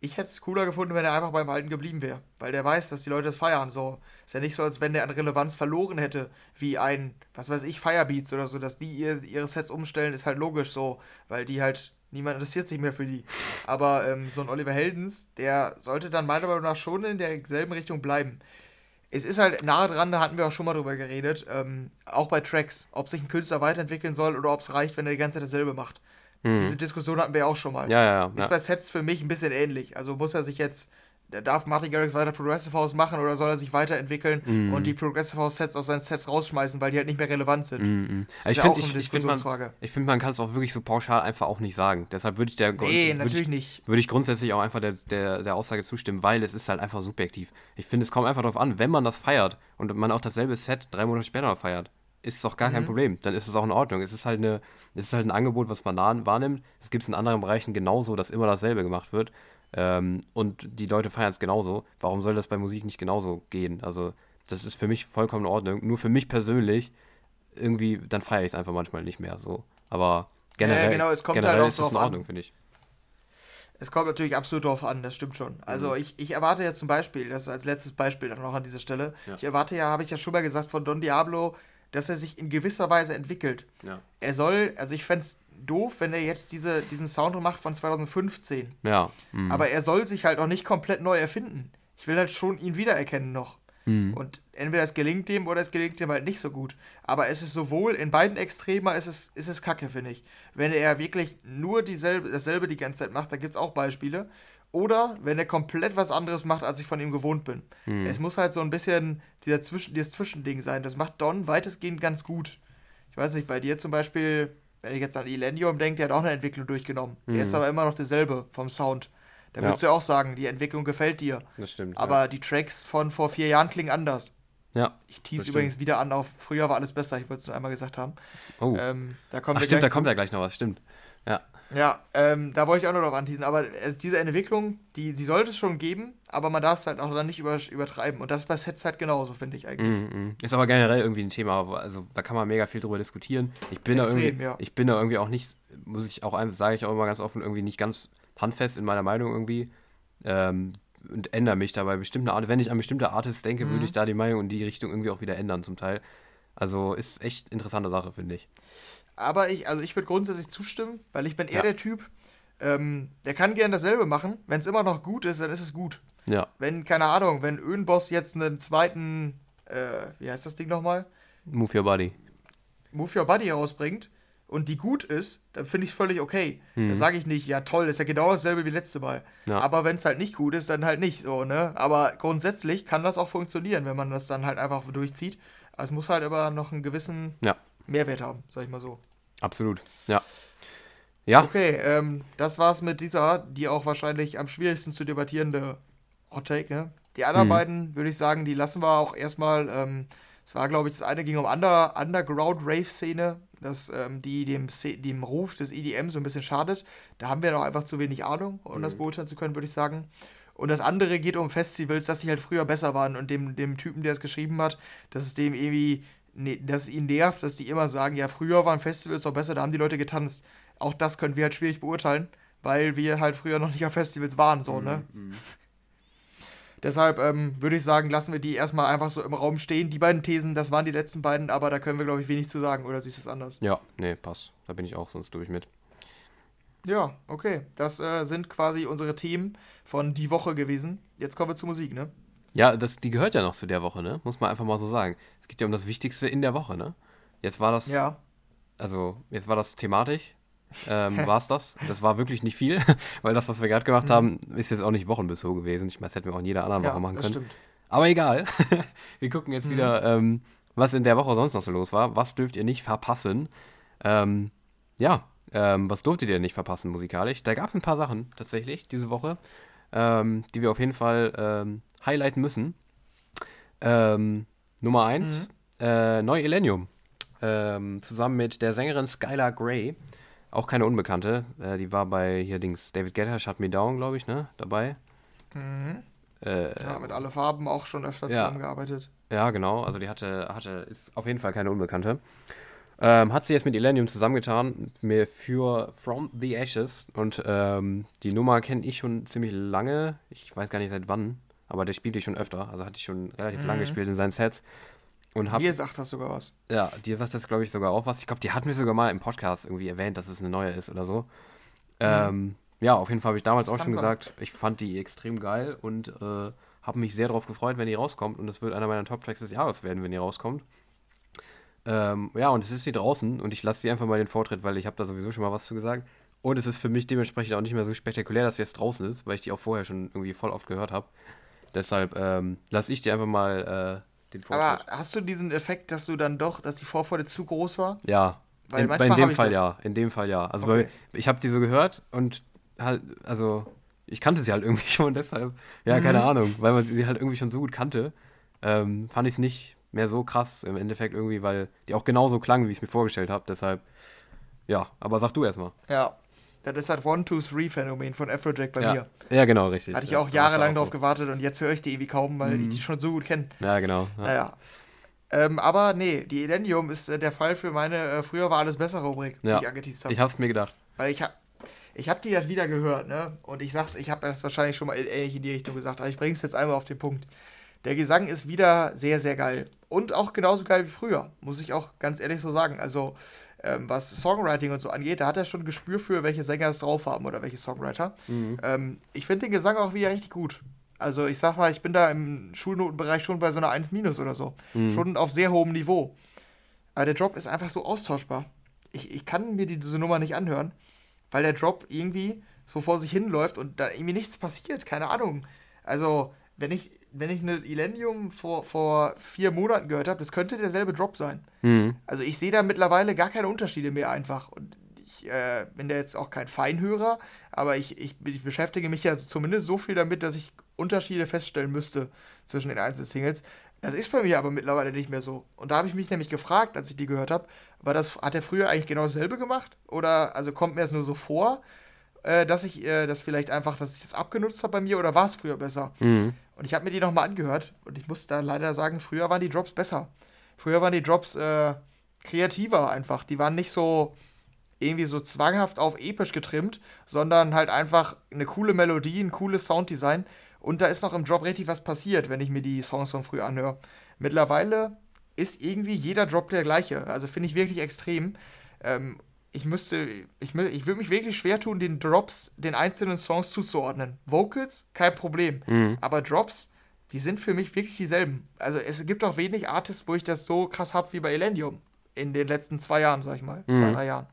Ich hätte es cooler gefunden, wenn er einfach beim Alten geblieben wäre. Weil der weiß, dass die Leute das feiern. So. Ist ja nicht so, als wenn der an Relevanz verloren hätte, wie ein, was weiß ich, Firebeats oder so, dass die ihr, ihre Sets umstellen, ist halt logisch so. Weil die halt, niemand interessiert sich mehr für die. Aber ähm, so ein Oliver Heldens, der sollte dann meiner Meinung nach schon in derselben Richtung bleiben. Es ist halt nahe dran, da hatten wir auch schon mal drüber geredet, ähm, auch bei Tracks, ob sich ein Künstler weiterentwickeln soll oder ob es reicht, wenn er die ganze Zeit dasselbe macht. Diese Diskussion hatten wir auch schon mal. Mhm. Ja, ja, ja. Ist ja. bei Sets für mich ein bisschen ähnlich. Also muss er sich jetzt, darf Martin Garrix weiter Progressive House machen oder soll er sich weiterentwickeln Mhm. und die Progressive House Sets aus seinen Sets rausschmeißen, weil die halt nicht mehr relevant sind. Mhm. Das Ich ist ja finde, auch ich, ich find, man, find, man kann es auch wirklich so pauschal einfach auch nicht sagen. Deshalb würde ich der Nee, natürlich ich, nicht. Würde ich grundsätzlich auch einfach der, der, der Aussage zustimmen, weil es ist halt einfach subjektiv. Ich finde, es kommt einfach darauf an, wenn man das feiert und man auch dasselbe Set drei Monate später feiert, ist es auch gar kein Mhm. Problem. Dann ist es auch in Ordnung. Es ist halt, eine, es ist halt ein Angebot, was man wahrnimmt. Es gibt es in anderen Bereichen genauso, dass immer dasselbe gemacht wird. Ähm, und die Leute feiern es genauso. Warum soll das bei Musik nicht genauso gehen? Also, das ist für mich vollkommen in Ordnung. Nur für mich persönlich, irgendwie, dann feiere ich es einfach manchmal nicht mehr so. Aber generell, genau, es kommt halt generell auch ist es in. Ordnung, finde ich. Es kommt natürlich absolut darauf an, das stimmt schon. Also Mhm. ich, ich erwarte ja zum Beispiel, das als letztes Beispiel dann noch an dieser Stelle, Ja. ich erwarte ja, habe ich ja schon mal gesagt, von Don Diablo, dass er sich in gewisser Weise entwickelt. Ja. Er soll, also ich fände es doof, wenn er jetzt diese, diesen Sound macht von 2015. Ja. mhm. Aber er soll sich halt auch nicht komplett neu erfinden. Ich will halt schon ihn wiedererkennen noch. Mhm. Und entweder es gelingt dem oder es gelingt dem halt nicht so gut. Aber es ist sowohl in beiden Extremer ist es, ist es kacke, finde ich. Wenn er wirklich nur dieselbe, dasselbe die ganze Zeit macht, da gibt es auch Beispiele. Oder wenn er komplett was anderes macht, als ich von ihm gewohnt bin. Mhm. Es muss halt so ein bisschen dieser Zwischen, dieses Zwischending sein. Das macht Don weitestgehend ganz gut. Ich weiß nicht, bei dir zum Beispiel, wenn ich jetzt an Elenium denke, der hat auch eine Entwicklung durchgenommen. Der ist aber immer noch derselbe vom Sound. Da. Ja. würdest du ja auch sagen, die Entwicklung gefällt dir. Das stimmt. Aber die Tracks von vor vier Jahren klingen anders. ja. ja. Ich tease übrigens wieder an auf früher war alles besser, ich wollte es nur einmal gesagt haben. Oh. Ähm, da kommt Ach, stimmt, da kommt ja gleich noch was, stimmt. Ja. Ja, ähm, da wollte ich auch noch drauf anteasen. Aber es, diese Entwicklung, die, die sollte es schon geben, aber man darf es halt auch dann nicht über, übertreiben. Und das ist bei Sets halt genauso, finde ich eigentlich. Mhm, mhm. Ist aber generell irgendwie ein Thema, also da kann man mega viel drüber diskutieren. Ich bin da Extrem, irgendwie, ja. ich bin da irgendwie auch nicht, muss ich auch einfach, sage ich auch immer ganz offen, irgendwie nicht ganz handfest in meiner Meinung irgendwie. Ähm, und ändere mich da bei bestimmten Art. Wenn ich an bestimmte Artists denke, Mhm. würde ich da die Meinung in die Richtung irgendwie auch wieder ändern zum Teil. Also ist echt interessante Sache, finde ich. Aber ich, also ich würde grundsätzlich zustimmen, weil ich bin eher Ja. der Typ, ähm, der kann gern dasselbe machen. Wenn es immer noch gut ist, dann ist es gut. Ja. Wenn, keine Ahnung, wenn Öhnboss jetzt einen zweiten, äh, wie heißt das Ding nochmal? Move your body. Move Your Body rausbringt und die gut ist, dann finde ich völlig okay. Da sage ich nicht, ja toll, ist ja genau dasselbe wie letzte Mal. Mhm. Ja. Aber wenn es halt nicht gut ist, dann halt nicht so, ne? Aber grundsätzlich kann das auch funktionieren, wenn man das dann halt einfach durchzieht. Es muss halt aber noch einen gewissen Ja, Mehrwert haben, sag ich mal so. absolut. Ja. Ja, Okay, ähm, das war's mit dieser, die auch wahrscheinlich am schwierigsten zu debattierende Hot Take, ne? Die anderen Mhm. beiden, würde ich sagen, die lassen wir auch erstmal. Ähm, es war, glaube ich, das eine ging um Under, Underground-Rave-Szene, das ähm, die dem, dem Ruf des EDM so ein bisschen schadet. Da haben wir noch einfach zu wenig Ahnung, um das beurteilen zu können, würde ich sagen. Und das andere geht um Festivals, dass die halt früher besser waren und dem, dem Typen, der es geschrieben hat, dass es dem irgendwie, ne, dass es ihn nervt, dass die immer sagen, ja, früher waren Festivals doch besser, da haben die Leute getanzt. Auch das können wir halt schwierig beurteilen, weil wir halt früher noch nicht auf Festivals waren, so, ne? Deshalb ähm, würde ich sagen, lassen wir die erstmal einfach so im Raum stehen. Die beiden Thesen, das waren die letzten beiden, aber da können wir, glaube ich, wenig zu sagen, oder siehst du es anders? ja, nee, passt. Da bin ich auch sonst durch mit. Ja, okay. Das äh, sind quasi unsere Themen von die Woche gewesen. Jetzt kommen wir zur Musik, ne? Ja, das, die gehört ja noch zu der Woche, ne? Muss man einfach mal so sagen. Es geht ja um das Wichtigste in der Woche, ne? Jetzt war das, Ja. also jetzt war das thematisch. Ähm, war es das? Das war wirklich nicht viel, weil das, was wir gerade gemacht Mhm. haben, ist jetzt auch nicht wochenbezogen gewesen. Ich meine, das hätten wir auch in jeder anderen Ja, Woche machen das können. stimmt. Aber egal. wir gucken jetzt Mhm. wieder, ähm, was in der Woche sonst noch so los war. Was dürft ihr nicht verpassen? Ähm, ja, ähm, was durftet ihr nicht verpassen musikalisch? Da gab es ein paar Sachen tatsächlich diese Woche, ähm, die wir auf jeden Fall ähm, highlighten müssen. Ähm, Nummer 1, äh, Neu Illenium. Ähm, zusammen mit der Sängerin Skylar Grey. Auch keine Unbekannte. Äh, die war bei hier Dings David Guetta, Shut Me Down, glaube ich, ne? Dabei. Mhm. Äh, ja, mit alle Farben auch schon öfter ja. zusammengearbeitet. Ja, genau. Also die hatte, hatte, ist auf jeden Fall keine Unbekannte. Ähm, hat sie jetzt mit Elenium zusammengetan mir für From the Ashes und ähm, die Nummer kenne ich schon ziemlich lange. Ich weiß gar nicht seit wann, aber der spielte ich schon öfter. Also hatte ich schon relativ mhm. lange gespielt in seinen Sets. Und hab, dir sagt das sogar was. Ja, dir sagt das, glaube ich, sogar auch was. Ich glaube, die hat mir sogar mal im Podcast irgendwie erwähnt, dass es eine neue ist oder so. Mhm. Ähm, ja, auf jeden Fall habe ich damals das auch schon sein. gesagt, ich fand die extrem geil und äh, habe mich sehr darauf gefreut, wenn die rauskommt. Und es wird einer meiner Top-Tracks des Jahres werden, wenn die rauskommt. Ähm, ja, und es ist sie draußen und ich lasse sie einfach mal den Vortritt, weil ich habe da sowieso schon mal was zu gesagt. Und es ist für mich dementsprechend auch nicht mehr so spektakulär, dass sie jetzt draußen ist, weil ich die auch vorher schon irgendwie voll oft gehört habe. Deshalb ähm, lasse ich dir einfach mal äh, den Vortritt. Aber hast du diesen Effekt, dass du dann doch, dass die Vorfreude zu groß war? Ja. Weil in, manchmal in dem Fall ja. In dem Fall ja. Also okay. bei, ich habe die so gehört und halt, also ich kannte sie halt irgendwie schon, deshalb, ja, mhm. keine Ahnung, weil man sie halt irgendwie schon so gut kannte, ähm, fand ich es nicht mehr so krass im Endeffekt irgendwie, weil die auch genauso klang, wie ich es mir vorgestellt habe. Deshalb, ja, aber sag du erstmal. Ja, das ist halt One-Two-Three-Phänomen von Afrojack bei ja. mir. Ja, genau, richtig. Hatte ich auch jahrelang darauf so. gewartet und jetzt höre ich die irgendwie kaum, weil mhm. ich die schon so gut kenne. Ja, genau. Ja. Naja. Ähm, aber nee, die Elenium ist äh, der Fall für meine äh, Früher war alles besser Rubrik, ja. die ich angeteased habe. Ich hab's mir gedacht. Weil ich habe ich habe die jetzt wieder gehört, ne? Und ich sag's, ich habe das wahrscheinlich schon mal ähnlich in die Richtung gesagt, aber ich bring's jetzt einmal auf den Punkt. Der Gesang ist wieder sehr, sehr geil. Und auch genauso geil wie früher, muss ich auch ganz ehrlich so sagen. Also, ähm, was Songwriting und so angeht, da hat er schon ein Gespür für, welche Sänger es drauf haben oder welche Songwriter. Mhm. Ähm, ich finde den Gesang auch wieder richtig gut. Also, ich sag mal, ich bin da im Schulnotenbereich schon bei so einer 1 oder so. Mhm. Schon auf sehr hohem Niveau. Aber der Drop ist einfach so austauschbar. Ich, ich kann mir diese Nummer nicht anhören weil der Drop irgendwie so vor sich hinläuft und da irgendwie nichts passiert. Keine Ahnung. Also, wenn ich, wenn ich eine Illenium vor, vor vier Monaten gehört habe, das könnte derselbe Drop sein. Mhm. Also, ich sehe da mittlerweile gar keine Unterschiede mehr einfach. Und ich äh, bin da jetzt auch kein Feinhörer, aber ich, ich, ich beschäftige mich ja zumindest so viel damit, dass ich Unterschiede feststellen müsste zwischen den einzelnen Singles. Das ist bei mir aber mittlerweile nicht mehr so. Und da habe ich mich nämlich gefragt, als ich die gehört habe, war das, hat er früher eigentlich genau dasselbe gemacht? Oder also kommt mir das nur so vor, äh, dass ich äh, das vielleicht einfach, dass ich das abgenutzt habe bei mir oder war es früher besser? Mhm. Und ich habe mir die nochmal angehört und ich muss da leider sagen, früher waren die Drops besser. Früher waren die Drops äh, kreativer einfach. Die waren nicht so irgendwie so zwanghaft auf episch getrimmt, sondern halt einfach eine coole Melodie, ein cooles Sounddesign und da ist noch im Drop richtig was passiert, wenn ich mir die Songs von früher anhöre. Mittlerweile ist irgendwie jeder Drop der gleiche. Also finde ich wirklich extrem. Ähm, ich müsste, ich, ich würde mich wirklich schwer tun, den Drops, den einzelnen Songs zuzuordnen. Vocals, kein Problem. Mhm. Aber Drops, die sind für mich wirklich dieselben. Also es gibt auch wenig Artists, wo ich das so krass habe wie bei Elendium. In den letzten zwei Jahren, sag ich mal. Mhm. Zwei, drei Jahren.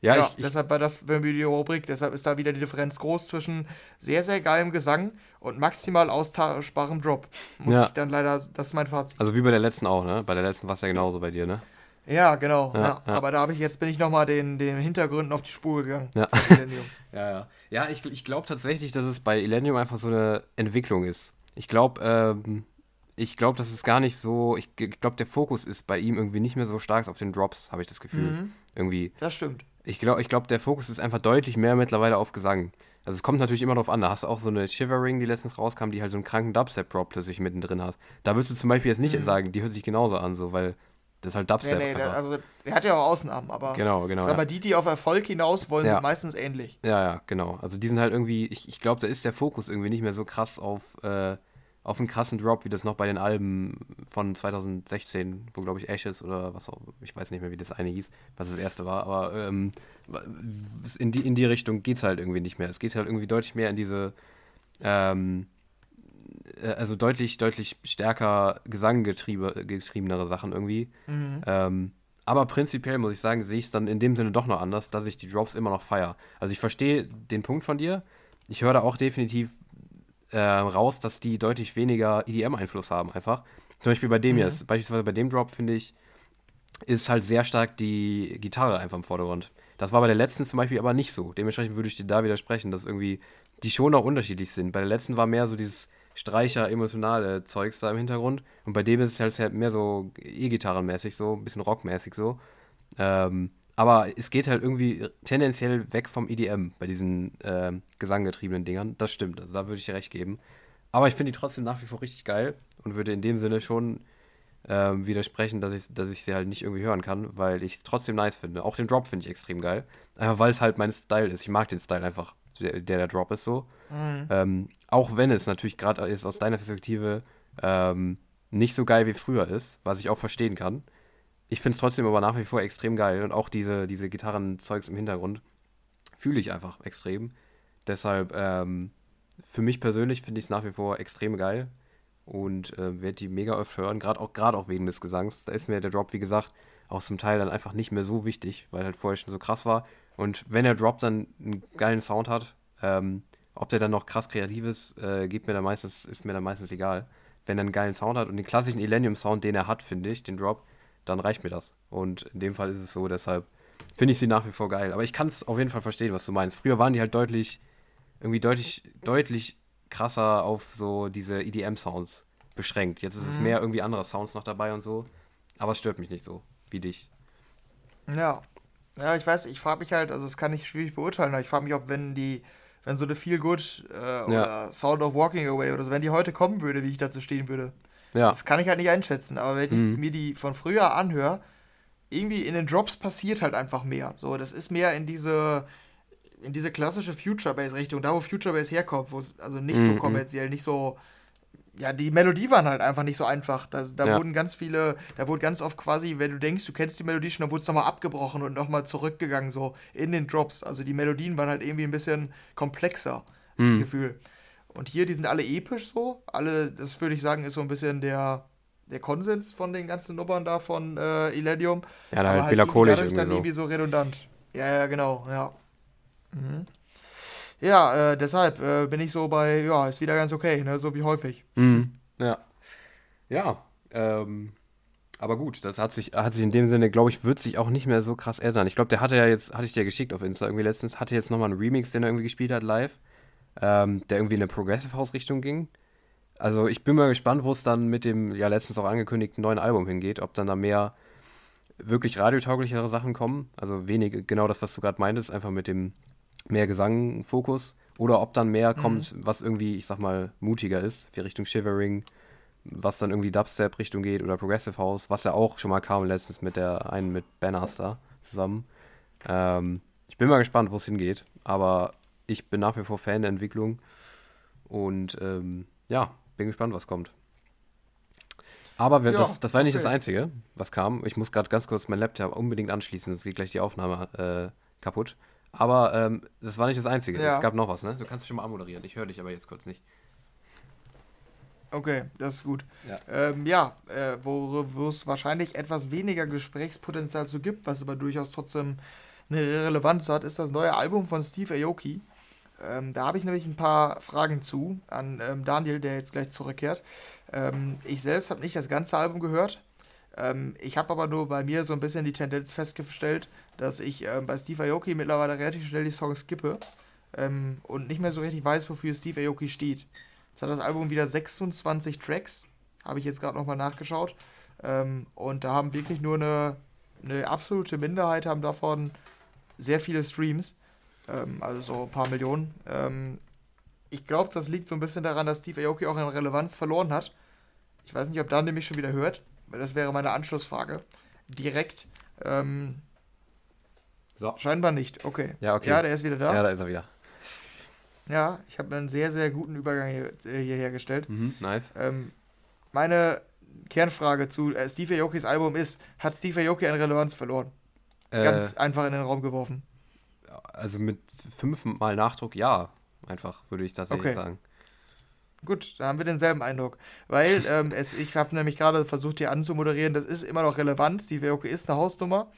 Ja, ja ich, deshalb war das für die Rubrik, deshalb ist da wieder die Differenz groß zwischen sehr, sehr geilem Gesang und maximal austauschbarem Drop. Muss ja. ich dann leider, das ist mein Fazit. Also wie bei der letzten auch, ne? Bei der letzten war es ja genauso bei dir, ne? Ja, genau. Ja, ja. Aber da habe ich jetzt bin ich nochmal den, den Hintergründen auf die Spur gegangen. Ja, ja, ja. Ja, ich, ich glaube tatsächlich, dass es bei Elenium einfach so eine Entwicklung ist. Ich glaube, ähm, ich glaube, das ist gar nicht so. Ich glaube, der Fokus ist bei ihm irgendwie nicht mehr so stark auf den Drops, habe ich das Gefühl. Mhm. Irgendwie. Das stimmt. Ich glaube, ich glaub, der Fokus ist einfach deutlich mehr mittlerweile auf Gesang. Also es kommt natürlich immer darauf an. Da hast du auch so eine Shivering, die letztens rauskam, die halt so einen kranken Dubstep-Drop plötzlich mittendrin hat. Da würdest du zum Beispiel jetzt nicht mhm. sagen, die hört sich genauso an, so, weil das ist halt Dubstep. Nee, nee, der, also der hat ja auch Ausnahmen, aber. Genau, genau. Aber ja. die, die auf Erfolg hinaus wollen, ja. sind meistens ähnlich. Ja, ja, genau. Also die sind halt irgendwie, ich, ich glaube, da ist der Fokus irgendwie nicht mehr so krass auf. Äh, auf einen krassen Drop, wie das noch bei den Alben von 2016, wo glaube ich Ashes oder was auch, ich weiß nicht mehr, wie das eine hieß, was das erste war, aber ähm, in, die, in die Richtung geht es halt irgendwie nicht mehr. Es geht halt irgendwie deutlich mehr in diese, ähm, äh, also deutlich, deutlich stärker gesanggetriebenere Sachen irgendwie. Mhm. Ähm, aber prinzipiell muss ich sagen, sehe ich es dann in dem Sinne doch noch anders, dass ich die Drops immer noch feiere. Also ich verstehe den Punkt von dir. Ich höre da auch definitiv äh, raus, dass die deutlich weniger EDM-Einfluss haben, einfach. Zum Beispiel bei dem mhm. jetzt, beispielsweise bei dem Drop, finde ich, ist halt sehr stark die Gitarre einfach im Vordergrund. Das war bei der letzten zum Beispiel aber nicht so. Dementsprechend würde ich dir da widersprechen, dass irgendwie die schon auch unterschiedlich sind. Bei der letzten war mehr so dieses Streicher, emotionale Zeugs da im Hintergrund. Und bei dem ist es halt mehr so E-Gitarrenmäßig, so ein bisschen rockmäßig so. Ähm, aber es geht halt irgendwie tendenziell weg vom EDM bei diesen äh, gesanggetriebenen Dingern. Das stimmt, also da würde ich dir recht geben. Aber ich finde die trotzdem nach wie vor richtig geil und würde in dem Sinne schon ähm, widersprechen, dass ich, dass ich sie halt nicht irgendwie hören kann, weil ich es trotzdem nice finde. Auch den Drop finde ich extrem geil. Einfach weil es halt mein Style ist. Ich mag den Style einfach, der der, Drop ist so. Mhm. Ähm, auch wenn es natürlich gerade ist aus deiner Perspektive ähm, nicht so geil wie früher ist, was ich auch verstehen kann. Ich finde es trotzdem aber nach wie vor extrem geil und auch diese, diese Gitarrenzeugs im Hintergrund fühle ich einfach extrem. Deshalb, ähm, für mich persönlich finde ich es nach wie vor extrem geil und äh, werde die mega oft hören, gerade auch, auch wegen des Gesangs. Da ist mir der Drop, wie gesagt, auch zum Teil dann einfach nicht mehr so wichtig, weil halt vorher schon so krass war. Und wenn der Drop dann einen geilen Sound hat, ähm, ob der dann noch krass kreativ ist, äh, geht mir dann meistens, ist mir dann meistens egal. Wenn er einen geilen Sound hat und den klassischen Elenium-Sound, den er hat, finde ich, den Drop, dann reicht mir das. Und in dem Fall ist es so, deshalb finde ich sie nach wie vor geil. Aber ich kann es auf jeden Fall verstehen, was du meinst. Früher waren die halt deutlich, irgendwie deutlich, deutlich krasser auf so diese EDM-Sounds beschränkt. Jetzt ist es mhm. mehr irgendwie andere Sounds noch dabei und so. Aber es stört mich nicht so, wie dich. Ja. Ja, ich weiß, ich frage mich halt, also das kann ich schwierig beurteilen, aber ich frage mich, ob wenn die, wenn so eine Feel Good äh, ja. oder Sound of Walking Away oder so, wenn die heute kommen würde, wie ich dazu stehen würde. Ja. Das kann ich halt nicht einschätzen, aber wenn mhm. ich mir die von früher anhöre, irgendwie in den Drops passiert halt einfach mehr. So, das ist mehr in diese, in diese klassische Future Bass Richtung, da wo Future Bass herkommt, wo es also nicht mhm. so kommerziell, nicht so ja, die Melodie waren halt einfach nicht so einfach. Da, da ja. wurden ganz viele, da wurde ganz oft quasi, wenn du denkst, du kennst die Melodie schon, dann wurde es nochmal abgebrochen und nochmal zurückgegangen, so in den Drops. Also die Melodien waren halt irgendwie ein bisschen komplexer, mhm. das Gefühl. Und hier, die sind alle episch so. Alle, das würde ich sagen, ist so ein bisschen der, der Konsens von den ganzen Nummern da von äh, Illenium. Ja, da halt, halt melancholisch irgendwie, dann so. irgendwie so redundant. Ja, ja, genau, ja. Mhm. Ja, äh, deshalb äh, bin ich so bei, ja, ist wieder ganz okay, ne? so wie häufig. Mhm. Ja. Ja, ähm, aber gut, das hat sich, hat sich in dem Sinne, glaube ich, wird sich auch nicht mehr so krass ändern. Ich glaube, der hatte ja jetzt, hatte ich dir geschickt auf Insta irgendwie letztens, hatte jetzt nochmal einen Remix, den er irgendwie gespielt hat live, ähm, der irgendwie in eine Progressive House Richtung ging. Also ich bin mal gespannt, wo es dann mit dem ja letztens auch angekündigten neuen Album hingeht, ob dann da mehr wirklich radiotauglichere Sachen kommen. Also wenig, genau das, was du gerade meintest, einfach mit dem mehr Gesang-Fokus oder ob dann mehr mhm. kommt, was irgendwie, ich sag mal, mutiger ist, wie Richtung Shivering, was dann irgendwie Dubstep Richtung geht oder Progressive House, was ja auch schon mal kam letztens mit der einen mit Banners da zusammen. Ähm, ich bin mal gespannt, wo es hingeht, aber ich bin nach wie vor Fan der Entwicklung und ähm, ja, bin gespannt, was kommt. Aber wir, ja, das, das, war nicht okay. das Einzige, was kam. Ich muss gerade ganz kurz meinen Laptop unbedingt anschließen, sonst geht gleich die Aufnahme äh, kaputt. Aber ähm, das war nicht das Einzige. Ja. Es gab noch was, ne? Du kannst dich schon mal anmoderieren. Ich höre dich aber jetzt kurz nicht. Okay, das ist gut. Ja, ähm, ja äh, wo es wahrscheinlich etwas weniger Gesprächspotenzial zu gibt, was aber durchaus trotzdem eine Relevanz hat, ist das neue Album von Steve Aoki. Ähm, da habe ich nämlich ein paar Fragen zu an ähm, Daniel, der jetzt gleich zurückkehrt. Ähm, ich selbst habe nicht das ganze Album gehört. Ähm, ich habe aber nur bei mir so ein bisschen die Tendenz festgestellt, dass ich ähm, bei Steve Aoki mittlerweile relativ schnell die Songs skippe ähm, und nicht mehr so richtig weiß, wofür Steve Aoki steht. Jetzt hat das Album wieder 26 Tracks, habe ich jetzt gerade nochmal nachgeschaut. Ähm, und da haben wirklich nur eine, eine absolute Minderheit haben davon sehr viele Streams, ähm, also so ein paar Millionen. Ähm, ich glaube, das liegt so ein bisschen daran, dass Steve Aoki auch an Relevanz verloren hat. Ich weiß nicht, ob Dan nämlich schon wieder hört, das wäre meine Anschlussfrage. Direkt. Ähm, so. Scheinbar nicht, okay. Ja, okay. Ja, der ist wieder da. Ja, da ist er wieder. Ja, ich habe einen sehr, sehr guten Übergang hier, äh, hier hergestellt. Mhm, nice. Ähm, meine Kernfrage zu äh, Steve Aokis Album ist: Hat Steve Aoki an Relevanz verloren? Äh, Ganz einfach in den Raum geworfen. Also mit fünfmal Nachdruck, ja. Einfach, würde ich tatsächlich okay. sagen. Gut, dann haben wir denselben Eindruck. Weil ähm, es, ich habe nämlich gerade versucht, hier anzumoderieren, das ist immer noch relevant. Steve Aoki ist eine Hausnummer.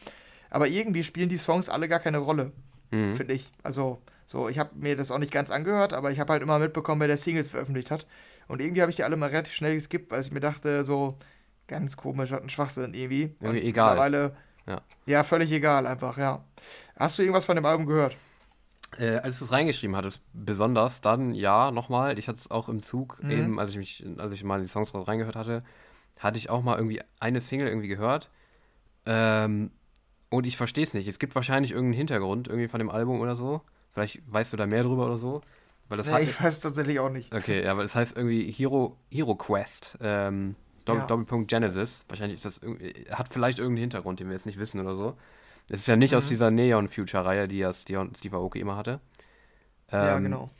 Aber irgendwie spielen die Songs alle gar keine Rolle, mhm. finde ich. Also, so, ich habe mir das auch nicht ganz angehört, aber ich habe halt immer mitbekommen, wer der Singles veröffentlicht hat. Und irgendwie habe ich die alle mal relativ schnell geskippt, weil ich mir dachte, so, ganz komisch, hat ein Schwachsinn irgendwie. Irgendwie egal. Mittlerweile, ja. ja, völlig egal einfach, ja. Hast du irgendwas von dem Album gehört? Äh, als du es reingeschrieben hattest, besonders, dann ja, nochmal. Ich hatte es auch im Zug, mhm. eben, als ich mich, als ich mal die Songs reingehört hatte, hatte ich auch mal irgendwie eine Single irgendwie gehört. Ähm, und ich verstehe es nicht. Es gibt wahrscheinlich irgendeinen Hintergrund irgendwie von dem Album oder so. Vielleicht weißt du da mehr drüber oder so. Weil das Nee, hat, ich weiß tatsächlich auch nicht. okay, ja, aber es heißt irgendwie Hero, Hero Quest. Ähm, Doppel, Ja. Doppelpunkt Genesis. Wahrscheinlich ist das irgendwie, hat vielleicht irgendeinen Hintergrund, den wir jetzt nicht wissen oder so. Es ist ja nicht Mhm. aus dieser Neon Future-Reihe, die ja Steve Aoki immer hatte. ja, Ähm, genau.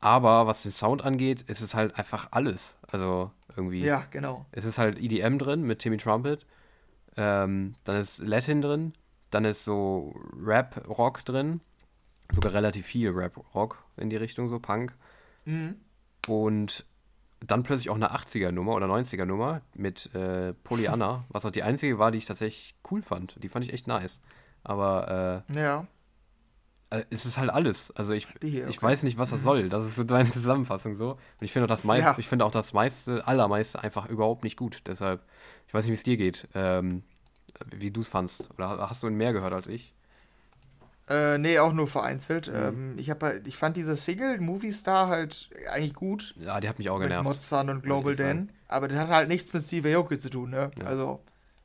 Aber was den Sound angeht, ist es halt einfach alles. Also irgendwie. Ja, genau. Es ist halt EDM drin mit Timmy Trumpet. Ähm, dann ist Latin drin. Dann ist so Rap-Rock drin. Sogar relativ viel Rap-Rock in die Richtung, so Punk. Mhm. Und dann plötzlich auch eine 80er-Nummer oder 90er-Nummer mit äh, Pollyanna, was auch die einzige war, die ich tatsächlich cool fand. Die fand ich echt nice. Aber Ja, äh, äh, es ist halt alles. Also ich, hier. ich okay. Mhm. weiß nicht, was das soll. Das ist so deine Zusammenfassung so. Und ich finde auch das meiste, Ja. ich finde auch das meiste, allermeiste einfach überhaupt nicht gut. Deshalb, ich weiß nicht, wie es dir geht, ähm, wie du es fandst. Oder hast du mehr gehört als ich? Äh, nee, auch nur vereinzelt. Mhm. Ähm, ich, hab, halt- ich fand diese Single Movie Star halt eigentlich gut. Ja, die hat mich auch mit genervt. Mozart und Global ich. Dan. Aber das hat halt nichts mit Steve Aoki zu tun, ne? Ja. Also,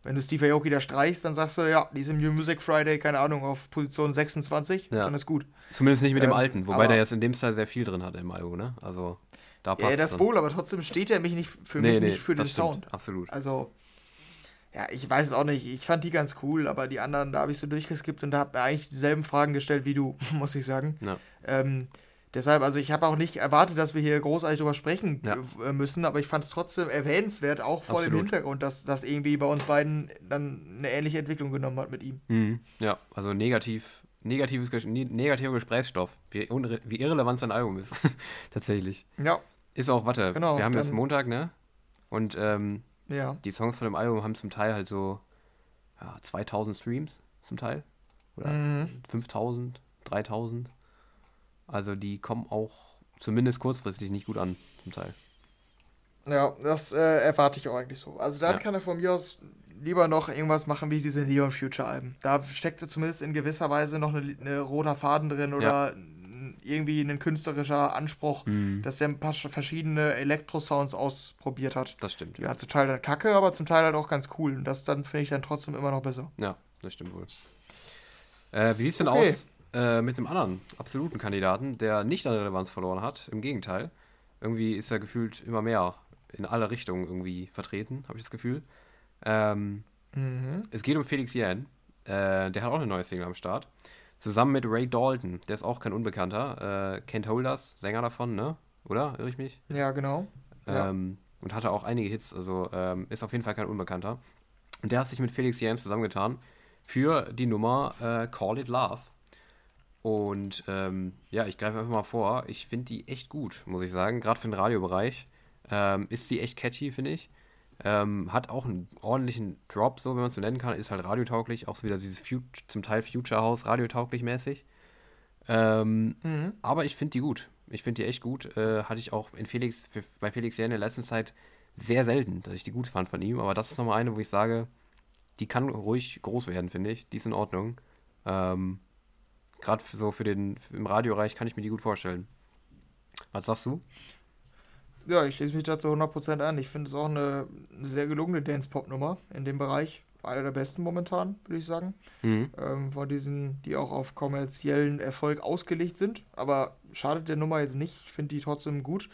wenn du Steve Aoki da streichst, dann sagst du, ja, die sind New Music Friday, keine Ahnung, auf Position 26, Ja. dann ist gut. Zumindest nicht mit dem Ähm, alten, wobei der jetzt in dem Style sehr viel drin hat im Album, ne? Also da passt Ja, das dann. wohl, aber trotzdem steht er mich nicht für mich nicht für den stimmt, Sound. Absolut. Also, ja, ich weiß es auch nicht. Ich fand die ganz cool, aber die anderen, da habe ich so durchgeskippt und da habe mir eigentlich dieselben Fragen gestellt wie du, muss ich sagen. Ja. Ähm, deshalb, also ich habe auch nicht erwartet, dass wir hier großartig drüber sprechen Ja. äh, müssen, aber ich fand es trotzdem erwähnenswert, auch vor dem. Hintergrund, dass das irgendwie bei uns beiden dann eine ähnliche Entwicklung genommen hat mit ihm. Mhm. Ja, also negativ, negatives, ne- negativer Gesprächsstoff, wie, wie irrelevant sein Album ist. Tatsächlich. Ja, Ist auch, warte, Genau, wir haben jetzt Montag, ne? Und ähm, ja. die Songs von dem Album haben zum Teil halt so ja, 2000 Streams zum Teil. Oder Mhm. 5000, 3000. Also die kommen auch zumindest kurzfristig nicht gut an, zum Teil. Ja, das äh, erwarte ich auch eigentlich so. Also dann Ja. kann er von mir aus lieber noch irgendwas machen wie diese Neon Future Alben. Da steckt zumindest in gewisser Weise noch eine, eine roter Faden drin oder n- irgendwie ein künstlerischer Anspruch, Mhm. dass er ein paar sch- verschiedene Elektro-Sounds ausprobiert hat. Das stimmt. Ja, zum Teil dann kacke, aber zum Teil halt auch ganz cool. Und das dann finde ich dann trotzdem immer noch besser. Ja, das stimmt wohl. Äh, wie sieht es denn Okay. aus äh, mit dem anderen absoluten Kandidaten, der nicht an Relevanz verloren hat? Im Gegenteil. Irgendwie ist er gefühlt immer mehr in alle Richtungen irgendwie vertreten, habe ich das Gefühl. Ähm, Mhm. es geht um Felix Jähn. Äh, der hat auch eine neue Single am Start. Zusammen mit Ray Dalton. Der ist auch kein Unbekannter. Äh, Kent Holders, Sänger davon, ne? Oder? Irre ich mich? Ja, genau. Ja. Ähm, und hatte auch einige Hits, also ähm, ist auf jeden Fall kein Unbekannter. Und der hat sich mit Felix Jähn zusammengetan für die Nummer äh, Call It Love. Und ähm, ja, ich greife einfach mal vor. Ich finde die echt gut, muss ich sagen. Gerade für den Radiobereich ähm, ist sie echt catchy, finde ich. Ähm, hat auch einen ordentlichen Drop, so wenn man es so nennen kann. Ist halt radiotauglich. Auch so wieder dieses Fut zum Teil Future House radiotauglich mäßig. Ähm, Mhm. aber ich finde die gut. Ich finde die echt gut. Äh, hatte ich auch in Felix, für, bei Felix Jähn in der letzten Zeit sehr selten, dass ich die gut fand von ihm. Aber das ist nochmal eine, wo ich sage, die kann ruhig groß werden, finde ich. Die ist in Ordnung. Ähm, Gerade so für den im Radioreich kann ich mir die gut vorstellen. Was sagst du? Ja, ich schließe mich dazu 100% an. Ich finde es auch eine, eine sehr gelungene Dance-Pop-Nummer in dem Bereich. Einer der besten momentan, würde ich sagen. Mhm. ähm, von diesen, die auch auf kommerziellen Erfolg ausgelegt sind. Aber schadet der Nummer jetzt nicht. Ich finde die trotzdem gut.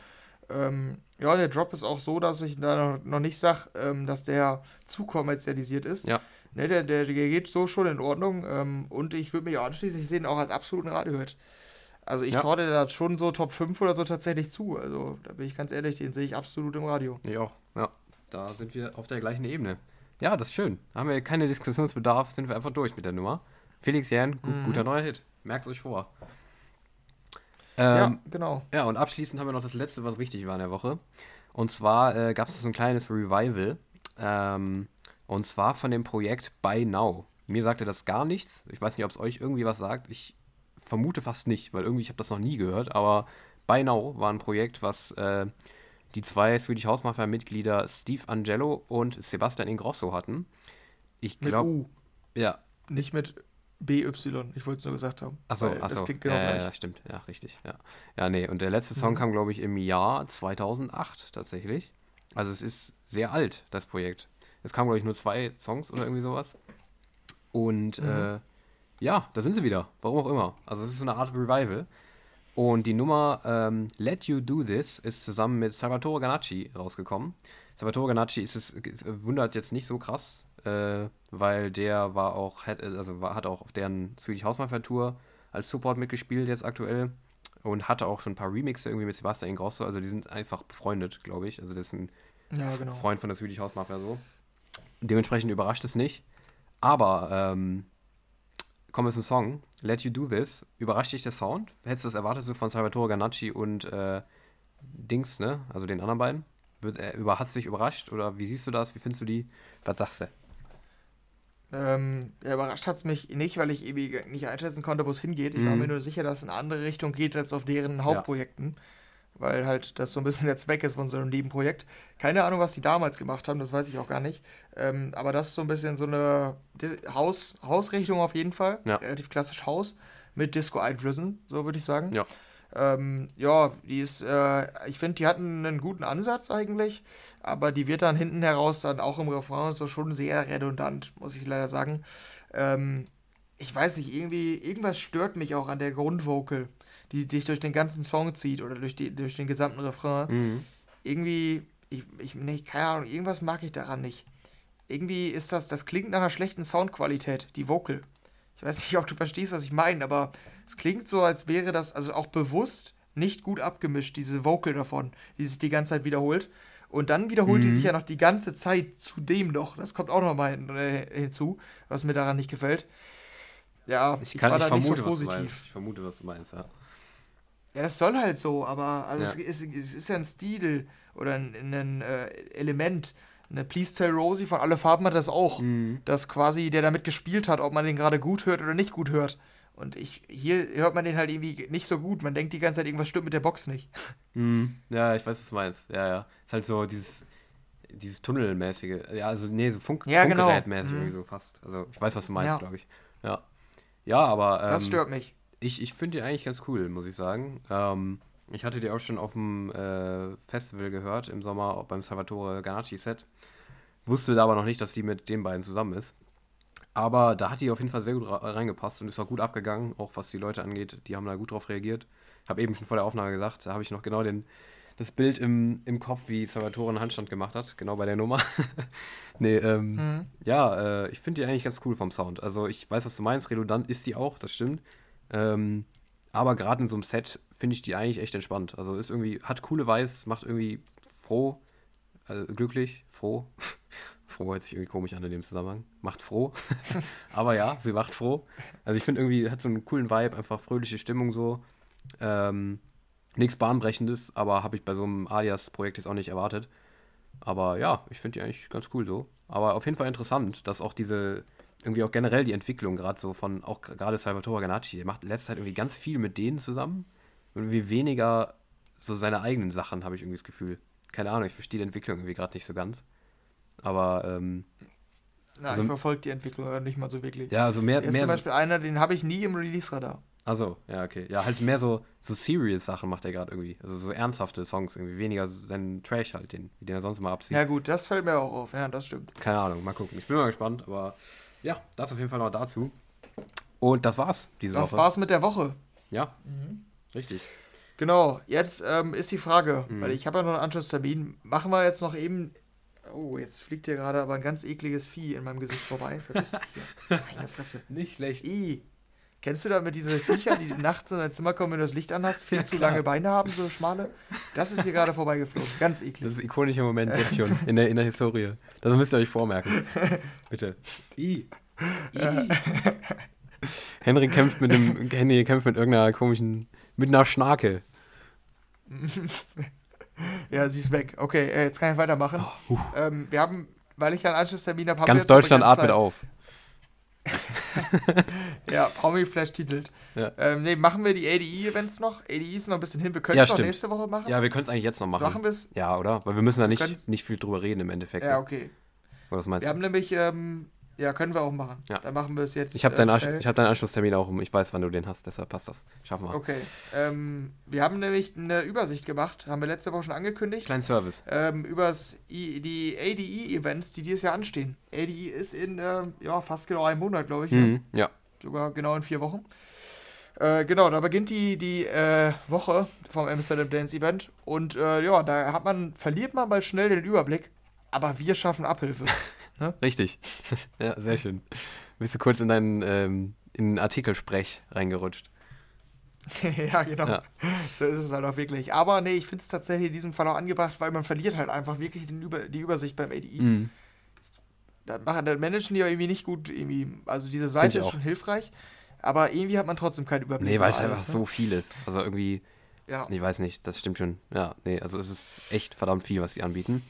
Ähm, ja, der Drop ist auch so, dass ich da noch, noch nicht sage, ähm, dass der zu kommerzialisiert ist. Ja. Ne, der, der, der geht so schon in Ordnung. Ähm, und ich würde mich auch anschließen, ich sehe ihn auch als absoluten Radiohit. Also ich Ja. traue dir da schon so Top 5 oder so tatsächlich zu. Also da bin ich ganz ehrlich, den sehe ich absolut im Radio. Ich auch. Ja. Da sind wir auf der gleichen Ebene. Ja, das ist schön. Da haben wir keinen Diskussionsbedarf, sind wir einfach durch mit der Nummer. Felix Jähn, gu Mhm. guter neuer Hit. Merkt euch vor. ja, Ähm, genau. Ja, und abschließend haben wir noch das letzte, was wichtig war in der Woche. Und zwar äh, gab es so ein kleines Revival. Ähm, und zwar von dem Projekt Buy Now. Mir sagte das gar nichts. Ich weiß nicht, ob es euch irgendwie was sagt. Ich vermute fast nicht, weil irgendwie ich habe das noch nie gehört. Aber Buy Now war ein Projekt, was äh, die zwei Swedish House Mafia Mitglieder Steve Angelo und Sebastian Ingrosso hatten. Ich glaube, ja, nicht mit BY. Ich wollte es nur gesagt haben. Achso, achso. klingt genau ja, ja, stimmt. Ja, richtig. Ja. ja, nee. Und der letzte Song Mhm. kam, glaube ich, im Jahr 2008 tatsächlich. Also es ist sehr alt, das Projekt. Es kamen, glaube ich, nur zwei Songs oder irgendwie sowas. Und Mhm. äh, ja, da sind sie wieder. Warum auch immer. Also es ist so eine Art Revival. Und die Nummer ähm, Let You Do This ist zusammen mit Salvatore Ganacci rausgekommen. Salvatore Ganacci ist es, wundert jetzt nicht so krass, äh, weil der war auch, hat, also war, hat auch auf deren Swedish House Mafia Tour als Support mitgespielt jetzt aktuell und hatte auch schon ein paar Remixe irgendwie mit Sebastian Ingrosso. Also die sind einfach befreundet, glaube ich. Also das ist ein Ja, genau. Freund von der Swedish House Mafia so. Dementsprechend überrascht es nicht. Aber ähm, kommen wir zum Song. Let You Do This. Überrascht dich der Sound? Hättest du das erwartet so von Salvatore Ganacci und äh, Dings, ne? Also den anderen beiden? Wird, äh, über, hast du dich überrascht oder wie siehst du das? Wie findest du die? Was sagst du? Ähm, ja, überrascht hat es mich nicht, weil ich irgendwie nicht einschätzen konnte, wo es hingeht. Ich war Mhm. mir nur sicher, dass es in eine andere Richtung geht als auf deren Hauptprojekten. Weil halt das so ein bisschen der Zweck ist von so einem Nebenprojekt. Keine Ahnung, was die damals gemacht haben, das weiß ich auch gar nicht. Ähm, aber das ist so ein bisschen so eine Haus, Hausrichtung auf jeden Fall. Ja. Relativ klassisch Haus mit Disco-Einflüssen, so würde ich sagen. Ja. Ähm, ja, die ist, äh, ich finde, die hatten einen guten Ansatz eigentlich, aber die wird dann hinten heraus dann auch im Refrain so schon sehr redundant, muss ich leider sagen. Ähm, ich weiß nicht, irgendwie, irgendwas stört mich auch an der Grundvocal, die dich durch den ganzen Song zieht oder durch, die, durch den gesamten Refrain. Mhm. Irgendwie, ich, ich, nee, keine Ahnung, irgendwas mag ich daran nicht. Irgendwie ist das, das klingt nach einer schlechten Soundqualität, die Vocal. Ich weiß nicht, ob du verstehst, was ich meine, aber es klingt so, als wäre das also auch bewusst nicht gut abgemischt, diese Vocal davon, die sich die ganze Zeit wiederholt. Und dann wiederholt die Mhm. sich ja noch die ganze Zeit zudem noch. Das kommt auch nochmal hin, äh, hinzu, was mir daran nicht gefällt. Ja, Ich, kann, ich, da nicht vermute, so was du positiv. meinst. Ich vermute, was du meinst, ja. Ja, das soll halt so, aber also Ja. es, ist, es ist ja ein Stil oder ein, ein äh, Element. Eine Please Tell Rosie von Alle Farben hat das auch. Mhm. Dass quasi der damit gespielt hat, ob man den gerade gut hört oder nicht gut hört. Und ich, hier hört man den halt irgendwie nicht so gut. Man denkt die ganze Zeit, irgendwas stimmt mit der Box nicht. Mhm. Ja, ich weiß, was du meinst. Ja, ja. Ist halt so dieses, dieses Tunnelmäßige. Ja, also, nee, so Funk Ja, genau. Funkgerätmäßig Mhm. irgendwie so fast. Also, ich weiß, was du meinst, Ja. glaube ich. Ja. Ja, aber. Ähm, Das stört mich. Ich, ich finde die eigentlich ganz cool, muss ich sagen. Ähm, ich hatte die auch schon auf dem äh, Festival gehört, im Sommer beim Salvatore Ganacci-Set. Wusste da aber noch nicht, dass die mit den beiden zusammen ist. Aber da hat die auf jeden Fall sehr gut reingepasst und ist auch gut abgegangen, auch was die Leute angeht. Die haben da gut drauf reagiert. Habe eben schon vor der Aufnahme gesagt, da habe ich noch genau den, das Bild im, im Kopf, wie Salvatore einen Handstand gemacht hat, genau bei der Nummer. nee, ähm, Mhm. ja, äh, ich finde die eigentlich ganz cool vom Sound. Also ich weiß, was du meinst, redundant ist die auch, das stimmt. Ähm, aber gerade in so einem Set finde ich die eigentlich echt entspannt. Also ist irgendwie, hat coole Vibes, macht irgendwie froh, also glücklich, froh. froh hört sich irgendwie komisch an in dem Zusammenhang. Macht froh. aber ja, sie macht froh. Also ich finde irgendwie, hat so einen coolen Vibe, einfach fröhliche Stimmung so. Ähm, nichts Bahnbrechendes, aber habe ich bei so einem Alias-Projekt jetzt auch nicht erwartet. Aber ja, ich finde die eigentlich ganz cool so. Aber auf jeden Fall interessant, dass auch diese, irgendwie auch generell die Entwicklung gerade so von, auch gerade Salvatore Ganacci, der macht in letzter Zeit irgendwie ganz viel mit denen zusammen und irgendwie weniger so seine eigenen Sachen, habe ich irgendwie das Gefühl. Keine Ahnung, ich verstehe die Entwicklung irgendwie gerade nicht so ganz. Aber ähm, Na, also- ich verfolge die Entwicklung nicht mal so wirklich. ja, also mehr, Er ist mehr zum so, Beispiel einer, den habe ich nie im Release-Radar. also ja, okay. Ja, halt mehr so, so serious Sachen macht er gerade irgendwie. Also so ernsthafte Songs irgendwie, weniger so seinen Trash halt, den, den er sonst mal abzieht. Ja gut, das fällt mir auch auf. Ja, das stimmt. Keine Ahnung, mal gucken. Ich bin mal gespannt, aber ja, das auf jeden Fall noch dazu. Und das war's diese Das Woche. war's mit der Woche. Ja, richtig. Genau, jetzt ähm, ist die Frage, Mhm. weil ich habe ja noch einen Anschlusstermin. Machen wir jetzt noch eben. Oh, jetzt fliegt hier gerade aber ein ganz ekliges Vieh in meinem Gesicht vorbei. Verpiss dich hier. Meine Fresse. Nicht schlecht. I. Kennst du damit diese Viecher, die nachts in dein Zimmer kommen, wenn du das Licht anhast, viel Ja, zu klar. lange Beine haben, so schmale? Das ist hier gerade vorbeigeflogen. Ganz eklig. Das ist ein ikonischer Moment jetzt schon in der, in der Historie. Das müsst ihr euch vormerken. Bitte. I. I. Henry kämpft mit dem. Henry kämpft mit irgendeiner komischen. mit einer Schnarke. Ja, sie ist weg. Okay, äh, jetzt kann ich weitermachen. Oh, ähm, wir haben, weil ich ja einen Anschlusstermin habe, haben wir Ganz Deutschland atmet Zeit. auf. Ja, Promi-Flash titelt. Ja. Ähm, nee, machen wir die ADE-Events noch? ADE ist noch ein bisschen hin. Wir können Ja, es noch nächste Woche machen. Ja, wir können es eigentlich jetzt noch machen. machen wir es? Ja, oder? Weil wir müssen da nicht, können's- nicht viel drüber reden im Endeffekt. Ja, okay. Oder was meinst Wir du? haben nämlich, ähm, ja, können wir auch machen. Ja. Dann machen wir es jetzt. Ich habe äh, deinen, Ansch schnell. ich hab deinen Anschlusstermin auch. Ich weiß, wann du den hast. Deshalb passt das. Schaffen wir. Okay. Ähm, wir haben nämlich eine Übersicht gemacht, haben wir letzte Woche schon angekündigt, Kleinen Service. ähm, über die ADE-Events, die dieses Jahr anstehen. ADE ist in, ähm, ja, fast genau einem Monat, glaube ich. Ne? Mhm. Ja. Sogar genau in vier Wochen. Äh, genau, da beginnt die, die äh, Woche vom Amsterdam Dance Event und äh, ja, da hat man, verliert man mal schnell den Überblick, aber wir schaffen Abhilfe. ne? Richtig. ja, sehr schön. Bist du kurz in deinen ähm, in Artikelsprech reingerutscht. ja, genau. Ja. So ist es halt auch wirklich. Aber nee, ich finde es tatsächlich in diesem Fall auch angebracht, weil man verliert halt einfach wirklich Über die Übersicht beim ADI. Mhm. Das, machen, das managen die ja irgendwie nicht gut. Irgendwie. Also diese Seite ist schon hilfreich, aber irgendwie hat man trotzdem keinen Überblick. Nee, weil es einfach ne? so viel ist. Also irgendwie, ja. ich weiß nicht, das stimmt schon. Ja, nee, also es ist echt verdammt viel, was sie anbieten.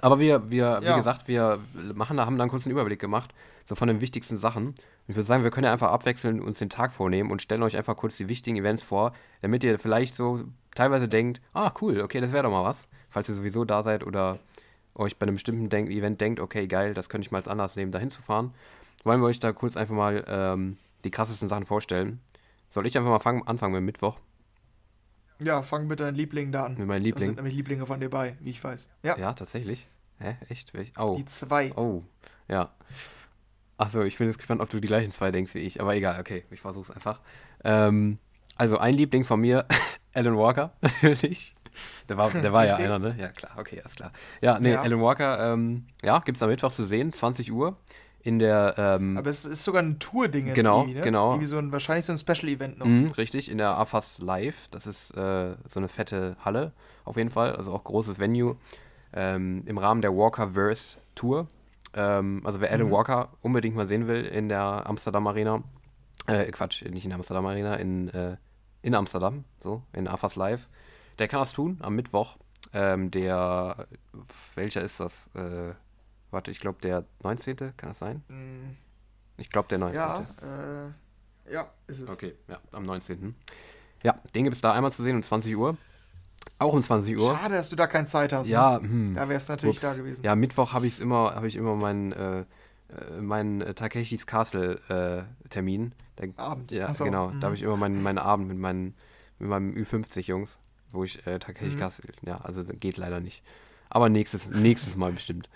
Aber wir, wir, wie ja. gesagt, wir machen, haben dann kurz einen Überblick gemacht, so von den wichtigsten Sachen. Ich würde sagen, wir können ja einfach abwechselnd uns den Tag vornehmen und stellen euch einfach kurz die wichtigen Events vor, damit ihr vielleicht so teilweise denkt, ah, cool, okay, das wäre doch mal was, falls ihr sowieso da seid oder euch bei einem bestimmten Denk Event denkt, okay, geil, das könnte ich mal als Anlass nehmen, da hinzufahren. Wollen wir euch da kurz einfach mal ähm, die krassesten Sachen vorstellen. Soll ich einfach mal fangen, anfangen mit Mittwoch? Ja, fang mit deinen Lieblingen da an. Mit meinen Lieblingen. Da sind nämlich Lieblinge von dir bei, wie ich weiß. Ja, ja tatsächlich. Hä? Echt? Oh. Die zwei. Oh, ja. Achso, ich bin jetzt gespannt, ob du die gleichen zwei denkst wie ich. Aber egal, okay, ich versuch's einfach. Ähm, also ein Liebling von mir, Alan Walker, natürlich. Der war, der war ja einer, ne? Ja, klar, okay, alles klar. Ja, nee, ja. Alan Walker, ähm, ja, gibt's am Mittwoch zu sehen, 20 Uhr. In der. Ähm, Aber es ist sogar ein Tour-Ding jetzt genau, ne? Genau, irgendwie so ein, wahrscheinlich so ein Special-Event noch. Mhm, richtig, in der AFAS Live. Das ist äh, so eine fette Halle, auf jeden Fall. Also auch großes Venue. Ähm, Im Rahmen der Walker-Verse Tour. Ähm, also wer Alan mhm. Walker unbedingt mal sehen will in der Amsterdam Arena, äh, Quatsch, nicht in der Amsterdam Arena, in, äh, in Amsterdam, so, in AFAS Live, der kann das tun am Mittwoch. Ähm, der, welcher ist das? Äh, warte, ich glaube der 19. Kann das sein? Mhm. Ich glaube der 19. Ja, äh, ja, ist es. Okay, ja, am 19. Ja, den gibt es da einmal zu sehen um 20 Uhr. Auch um 20 Uhr. Schade, dass du da keine Zeit hast. Ja, ne? hm, da wärst du natürlich ups. da gewesen. Ja, Mittwoch habe ich immer, habe ich immer meinen äh, äh mein äh, Takeshis Castle äh, Termin. Der, Abend. Ja, so. genau. Mhm. Da habe ich immer meinen, meinen Abend mit, meinen, mit meinem Ü50 Jungs, wo ich äh, Takeshi mhm. Castle. Ja, also geht leider nicht. Aber nächstes, nächstes Mal bestimmt.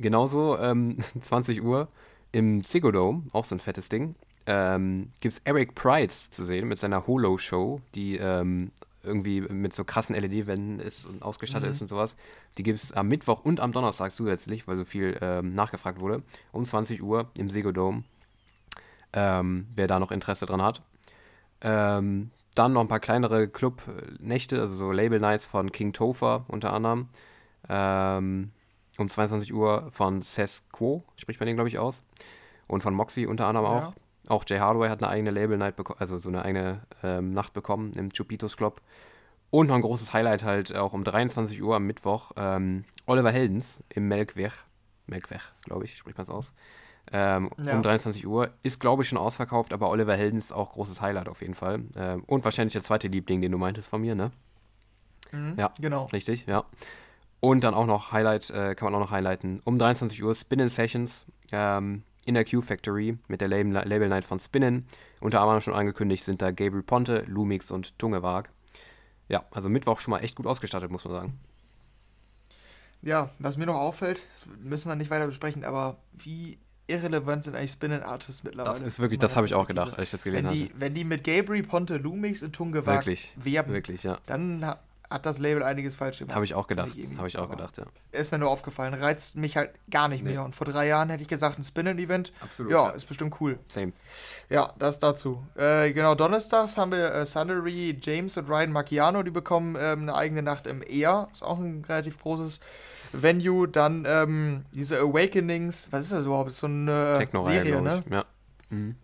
Genauso ähm, 20 Uhr im Ziggo auch so ein fettes Ding. Ähm, gibt es Eric Price zu sehen mit seiner Holo-Show, die ähm, irgendwie mit so krassen LED-Wänden ist und ausgestattet mhm. ist und sowas. Die gibt es am Mittwoch und am Donnerstag zusätzlich, weil so viel ähm, nachgefragt wurde. Um 20 Uhr im Sego Dome. Ähm, wer da noch Interesse dran hat. Ähm, dann noch ein paar kleinere Club-Nächte, also so Label Nights von King Topher unter anderem. Ähm, um 22 Uhr von Ses Quo, spricht man den, glaube ich, aus. Und von Moxie unter anderem ja. auch. Auch Jay Hardway hat eine eigene Label-Night bekommen, also so eine eigene ähm, Nacht bekommen im Chupitos Club. Und noch ein großes Highlight halt auch um 23 Uhr am Mittwoch. Ähm, Oliver Heldens im Melkweg. Melkweg, glaube ich, spricht man es aus. Ähm, ja. Um 23 Uhr. Ist, glaube ich, schon ausverkauft, aber Oliver Heldens auch großes Highlight auf jeden Fall. Ähm, und wahrscheinlich der zweite Liebling, den du meintest von mir, ne? Mhm, ja, genau. Richtig, ja. Und dann auch noch Highlight, äh, kann man auch noch highlighten. Um 23 Uhr Spin-In Sessions. Ähm, in der Q-Factory mit der Label, Label Night von Spinnen. Unter anderem schon angekündigt sind da Gabriel Ponte, Lumix und Tungewag. Ja, also Mittwoch schon mal echt gut ausgestattet, muss man sagen. Ja, was mir noch auffällt, müssen wir nicht weiter besprechen, aber wie irrelevant sind eigentlich Spinning Artists mittlerweile? Das ist wirklich, das habe ich auch gedacht, als ich das gelesen habe. Wenn die mit Gabriel Ponte, Lumix und Tungewag werben, wirklich, ja. dann hat das Label einiges falsch gemacht. Habe ich auch gedacht. Habe ich auch gedacht, ja. Ist mir nur aufgefallen. Reizt mich halt gar nicht nee. mehr. Und vor drei Jahren hätte ich gesagt, ein Spin-In-Event. Absolut. Ja, ja, ist bestimmt cool. Same. Ja, das dazu. Äh, genau, donnerstags haben wir äh, Sundery, James und Ryan Macchiano. Die bekommen ähm, eine eigene Nacht im Air. Ist auch ein relativ großes Venue. Dann ähm, diese Awakenings. Was ist das überhaupt? Ist so eine Serie, ne? Ja. Mhm.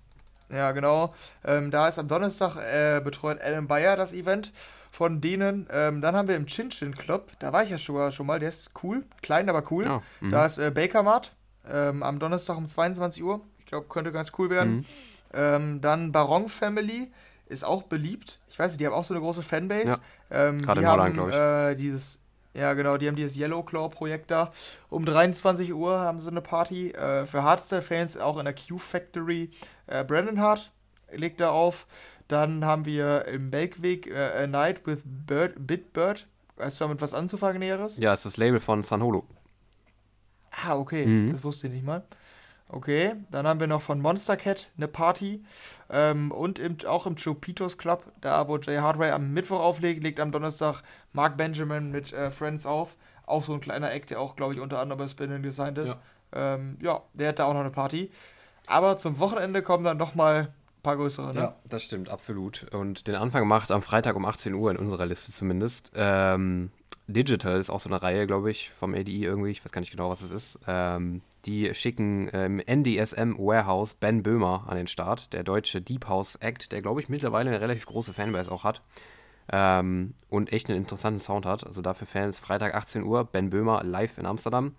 Ja, genau. Ähm, da ist am Donnerstag äh, betreut Alan Bayer das Event von denen. Ähm, dann haben wir im Chin Chin Club, da war ich ja schon, schon mal, der ist cool, klein, aber cool. Oh, da ist äh, Baker Mart ähm, am Donnerstag um 22 Uhr. Ich glaube, könnte ganz cool werden. Mhm. Ähm, dann Baron Family ist auch beliebt. Ich weiß nicht, die haben auch so eine große Fanbase. Ja. Ähm, Gerade in Holland, glaube ich. Äh, dieses, ja, genau, die haben dieses Yellow Claw-Projekt da. Um 23 Uhr haben sie eine Party. Äh, für Hardstyle-Fans auch in der Q-Factory. Äh, Brandon Hart legt da auf. Dann haben wir im Belkweg äh, A Night with Bird, Bitbird. Weißt du damit was anzufangen, Näheres? Ja, ist das Label von San Holo. Ah, okay. Mhm. Das wusste ich nicht mal. Okay, dann haben wir noch von Monster Cat eine Party. Ähm, und im, auch im Chupitos Club, da wo Jay Hardway am Mittwoch auflegt, legt am Donnerstag Mark Benjamin mit äh, Friends auf. Auch so ein kleiner Act, der auch, glaube ich, unter anderem bei Spinning designt ist. Ja. Ähm, ja, der hat da auch noch eine Party. Aber zum Wochenende kommen dann nochmal paar größere. Ne? Ja, das stimmt, absolut. Und den Anfang macht am Freitag um 18 Uhr in unserer Liste zumindest. Ähm, Digital ist auch so eine Reihe, glaube ich, vom ADI irgendwie. Ich weiß gar nicht genau, was es ist. Ähm, die schicken ähm, NDSM Warehouse Ben Böhmer an den Start, der deutsche Deep House Act, der, glaube ich, mittlerweile eine relativ große Fanbase auch hat. Ähm, und echt einen interessanten Sound hat. Also dafür Fans Freitag 18 Uhr, Ben Böhmer live in Amsterdam.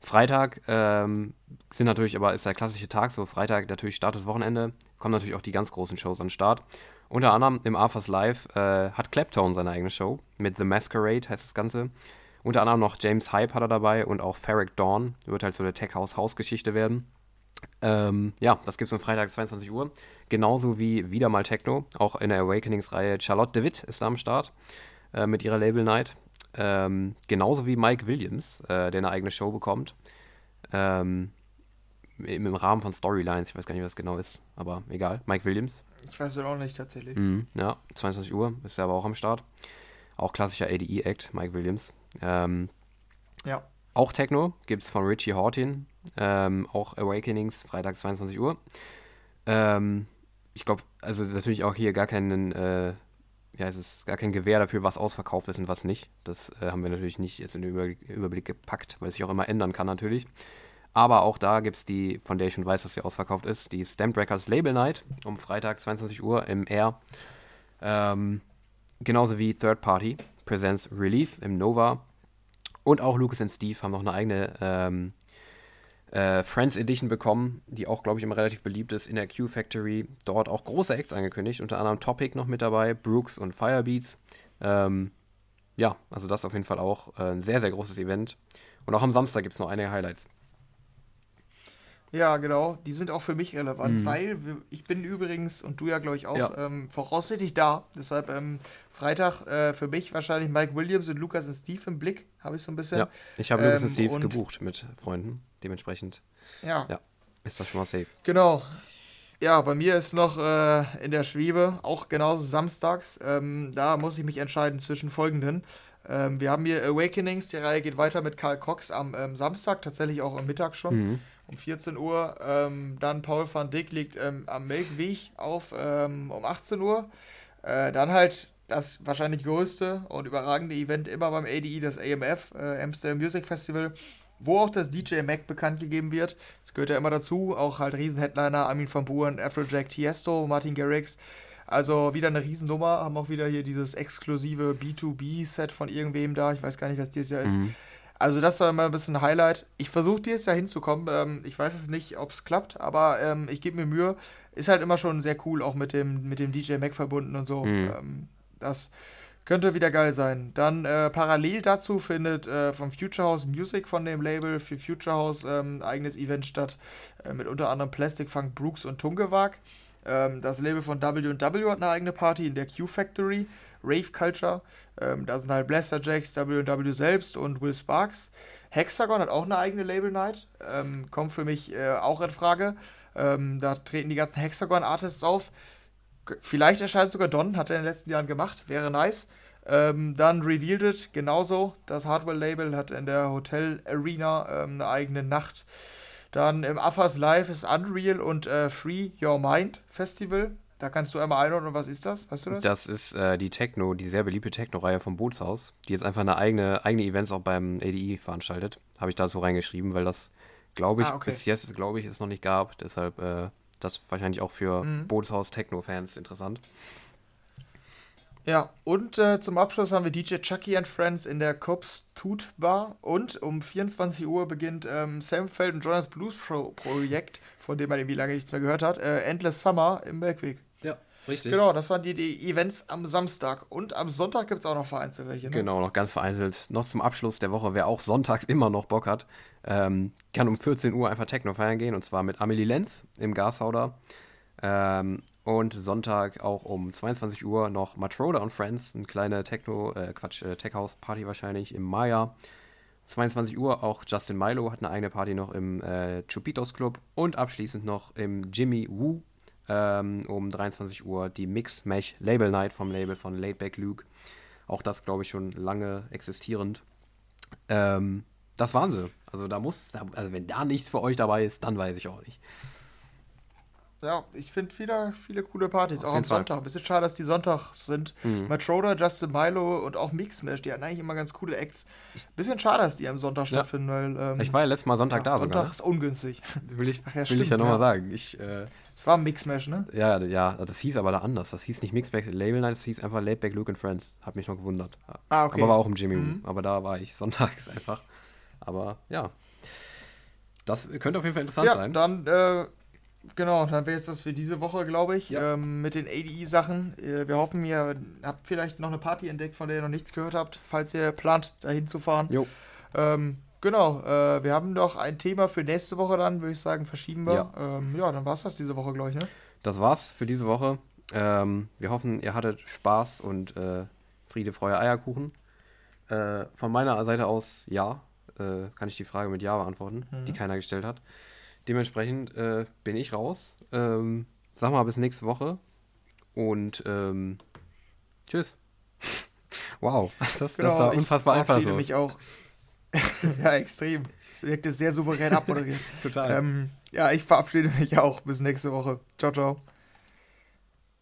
Freitag ähm, sind natürlich aber ist der klassische Tag, so Freitag natürlich Start des Wochenende, kommen natürlich auch die ganz großen Shows an den Start. Unter anderem im Arthurs Live äh, hat Claptone seine eigene Show mit The Masquerade heißt das Ganze. Unter anderem noch James Hype hat er dabei und auch Ferric Dawn. Wird halt so eine Tech House House Geschichte werden. Ähm, ja, das gibt es am Freitag 22 Uhr. Genauso wie wieder mal Techno. Auch in der Awakenings-Reihe Charlotte DeWitt ist da am Start äh, mit ihrer Label Night. Ähm, genauso wie Mike Williams, äh, der eine eigene Show bekommt. Ähm, im, Rahmen von Storylines, ich weiß gar nicht, was genau ist, aber egal. Mike Williams. Ich weiß es auch nicht tatsächlich. Mhm, ja, 22 Uhr ist er aber auch am Start. Auch klassischer ADE-Act, Mike Williams. Ähm, ja. Auch Techno gibt es von Richie Hortin. Ähm, auch Awakenings, Freitag 22 Uhr. Ähm, ich glaube, also natürlich auch hier gar keinen, äh, ja, es ist gar kein Gewähr dafür, was ausverkauft ist und was nicht. Das äh, haben wir natürlich nicht jetzt in den Über Überblick gepackt, weil es sich auch immer ändern kann natürlich. Aber auch da gibt es die, schon weiß, dass sie ausverkauft ist, die Stamped Records Label Night um Freitag 22 Uhr im Air. Ähm, genauso wie Third Party Presents Release im Nova. Und auch Lucas und Steve haben noch eine eigene ähm, äh, Friends Edition bekommen, die auch, glaube ich, immer relativ beliebt ist in der Q Factory. Dort auch große Acts angekündigt, unter anderem Topic noch mit dabei, Brooks und Firebeats. Ähm, ja, also das auf jeden Fall auch äh, ein sehr, sehr großes Event. Und auch am Samstag gibt es noch einige Highlights. Ja, genau. Die sind auch für mich relevant, mhm. weil ich bin übrigens und du ja, glaube ich, auch ja. ähm, voraussichtlich da. Deshalb ähm, Freitag äh, für mich wahrscheinlich Mike Williams und Lukas und Steve im Blick, habe ich so ein bisschen. Ja, ich habe Lukas ähm, und Steve gebucht mit Freunden. Dementsprechend ja. ja, ist das schon mal safe. Genau. Ja, bei mir ist noch äh, in der Schwebe, auch genauso samstags. Ähm, da muss ich mich entscheiden zwischen folgenden. Ähm, wir haben hier Awakenings, die Reihe geht weiter mit Karl Cox am ähm, Samstag, tatsächlich auch am Mittag schon. Mhm um 14 Uhr. Ähm, dann Paul van Dick liegt ähm, am Melkweg auf ähm, um 18 Uhr. Äh, dann halt das wahrscheinlich größte und überragende Event immer beim ADE, das AMF, äh, Amsterdam Music Festival, wo auch das DJ Mac bekannt gegeben wird. Das gehört ja immer dazu. Auch halt Riesenheadliner, Armin van Buuren, Afrojack Tiesto, Martin Garrix. Also wieder eine Riesennummer, haben auch wieder hier dieses exklusive B2B-Set von irgendwem da. Ich weiß gar nicht, was dieses Jahr ist. Mhm. Also das war immer ein bisschen ein Highlight. Ich versuche dieses Jahr hinzukommen. Ähm, ich weiß jetzt nicht, ob es klappt, aber ähm, ich gebe mir Mühe. Ist halt immer schon sehr cool, auch mit dem, mit dem DJ Mac verbunden und so. Mhm. Ähm, das könnte wieder geil sein. Dann äh, parallel dazu findet äh, vom Future House Music von dem Label für Future House ähm, eigenes Event statt. Äh, mit unter anderem Plastic Funk Brooks und Tungewag. Ähm, das Label von W&W hat eine eigene Party in der Q Factory. Rave Culture. Ähm, da sind halt Blaster Jacks, WW selbst und Will Sparks. Hexagon hat auch eine eigene Label Night. Ähm, kommt für mich äh, auch in Frage. Ähm, da treten die ganzen Hexagon-Artists auf. Vielleicht erscheint sogar Don, hat er in den letzten Jahren gemacht, wäre nice. Ähm, dann Revealed It, genauso. Das Hardware-Label hat in der Hotel Arena ähm, eine eigene Nacht. Dann im Affas Live ist Unreal und äh, Free Your Mind Festival. Da kannst du einmal einordnen, was ist das? Weißt du das? Das ist äh, die Techno, die sehr beliebte Techno-Reihe vom Bootshaus, die jetzt einfach eine eigene, eigene Events auch beim ADI veranstaltet. Habe ich da so reingeschrieben, weil das, glaube ich, ah, okay. bis jetzt, glaube ich, es noch nicht gab. Deshalb äh, das wahrscheinlich auch für mhm. Bootshaus Techno-Fans interessant. Ja, und äh, zum Abschluss haben wir DJ Chucky and Friends in der Cops Toot Bar. Und um 24 Uhr beginnt ähm, Sam Feld und Jonas Blues Pro Projekt, von dem man irgendwie lange nichts mehr gehört hat, äh, Endless Summer im Bergweg. Richtig. Genau, das waren die, die Events am Samstag. Und am Sonntag gibt es auch noch vereinzelt welche. Ne? Genau, noch ganz vereinzelt. Noch zum Abschluss der Woche, wer auch sonntags immer noch Bock hat, ähm, kann um 14 Uhr einfach Techno feiern gehen. Und zwar mit Amelie Lenz im Gashauder. Ähm, und Sonntag auch um 22 Uhr noch Matroda und Friends, eine kleine Techno, äh, Quatsch, äh, Tech House Party wahrscheinlich im Maya. 22 Uhr auch Justin Milo hat eine eigene Party noch im äh, Chupitos Club und abschließend noch im Jimmy Woo ähm, um 23 Uhr die Mix Mesh Label Night vom Label von Laidback Luke. Auch das, glaube ich, schon lange existierend. Ähm, das waren sie. Also da muss, also wenn da nichts für euch dabei ist, dann weiß ich auch nicht. Ja, ich finde wieder viele coole Partys, Auf auch am Sonntag. Bisschen schade, dass die Sonntags sind. Mhm. Schroeder, Justin Milo und auch Mixmash, die hatten eigentlich immer ganz coole Acts. Bisschen schade, dass die am Sonntag ja. stattfinden, weil. Ähm, ich war ja letztes Mal Sonntag ja, da Sonntag sogar. ist ungünstig. Will ich, Ach, ja, will stimmt, ich ja nochmal sagen. Ich, äh, es war Mixmash, ne? Ja, ja, das hieß aber da anders. Das hieß nicht Mixback Label Night, das hieß einfach Laidback Luke and Friends. Hat mich noch gewundert. Ah, okay. Aber war auch im Jimmy mhm. Aber da war ich sonntags einfach. Aber ja. Das könnte auf jeden Fall interessant ja, sein. Dann äh, Genau, dann wäre es das für diese Woche, glaube ich, ja. ähm, mit den ADE-Sachen. Äh, wir hoffen, ihr habt vielleicht noch eine Party entdeckt, von der ihr noch nichts gehört habt, falls ihr plant, dahin zu fahren. Jo. Ähm, genau, äh, wir haben noch ein Thema für nächste Woche dann, würde ich sagen, verschieben wir. Ja, ähm, ja dann war es das diese Woche, glaube ich, ne? Das war's für diese Woche. Ähm, wir hoffen, ihr hattet Spaß und äh, Friede, Freude, Eierkuchen. Äh, von meiner Seite aus ja, äh, kann ich die Frage mit Ja beantworten, mhm. die keiner gestellt hat. Dementsprechend äh, bin ich raus. Ähm, sag mal bis nächste Woche. Und ähm, tschüss. Wow, das, genau, das war unfassbar einfach. Ich mich auch. ja, extrem. Es wirkte sehr souverän abmoderiert. Total. Ähm, ja, ich verabschiede mich auch. Bis nächste Woche. Ciao, ciao.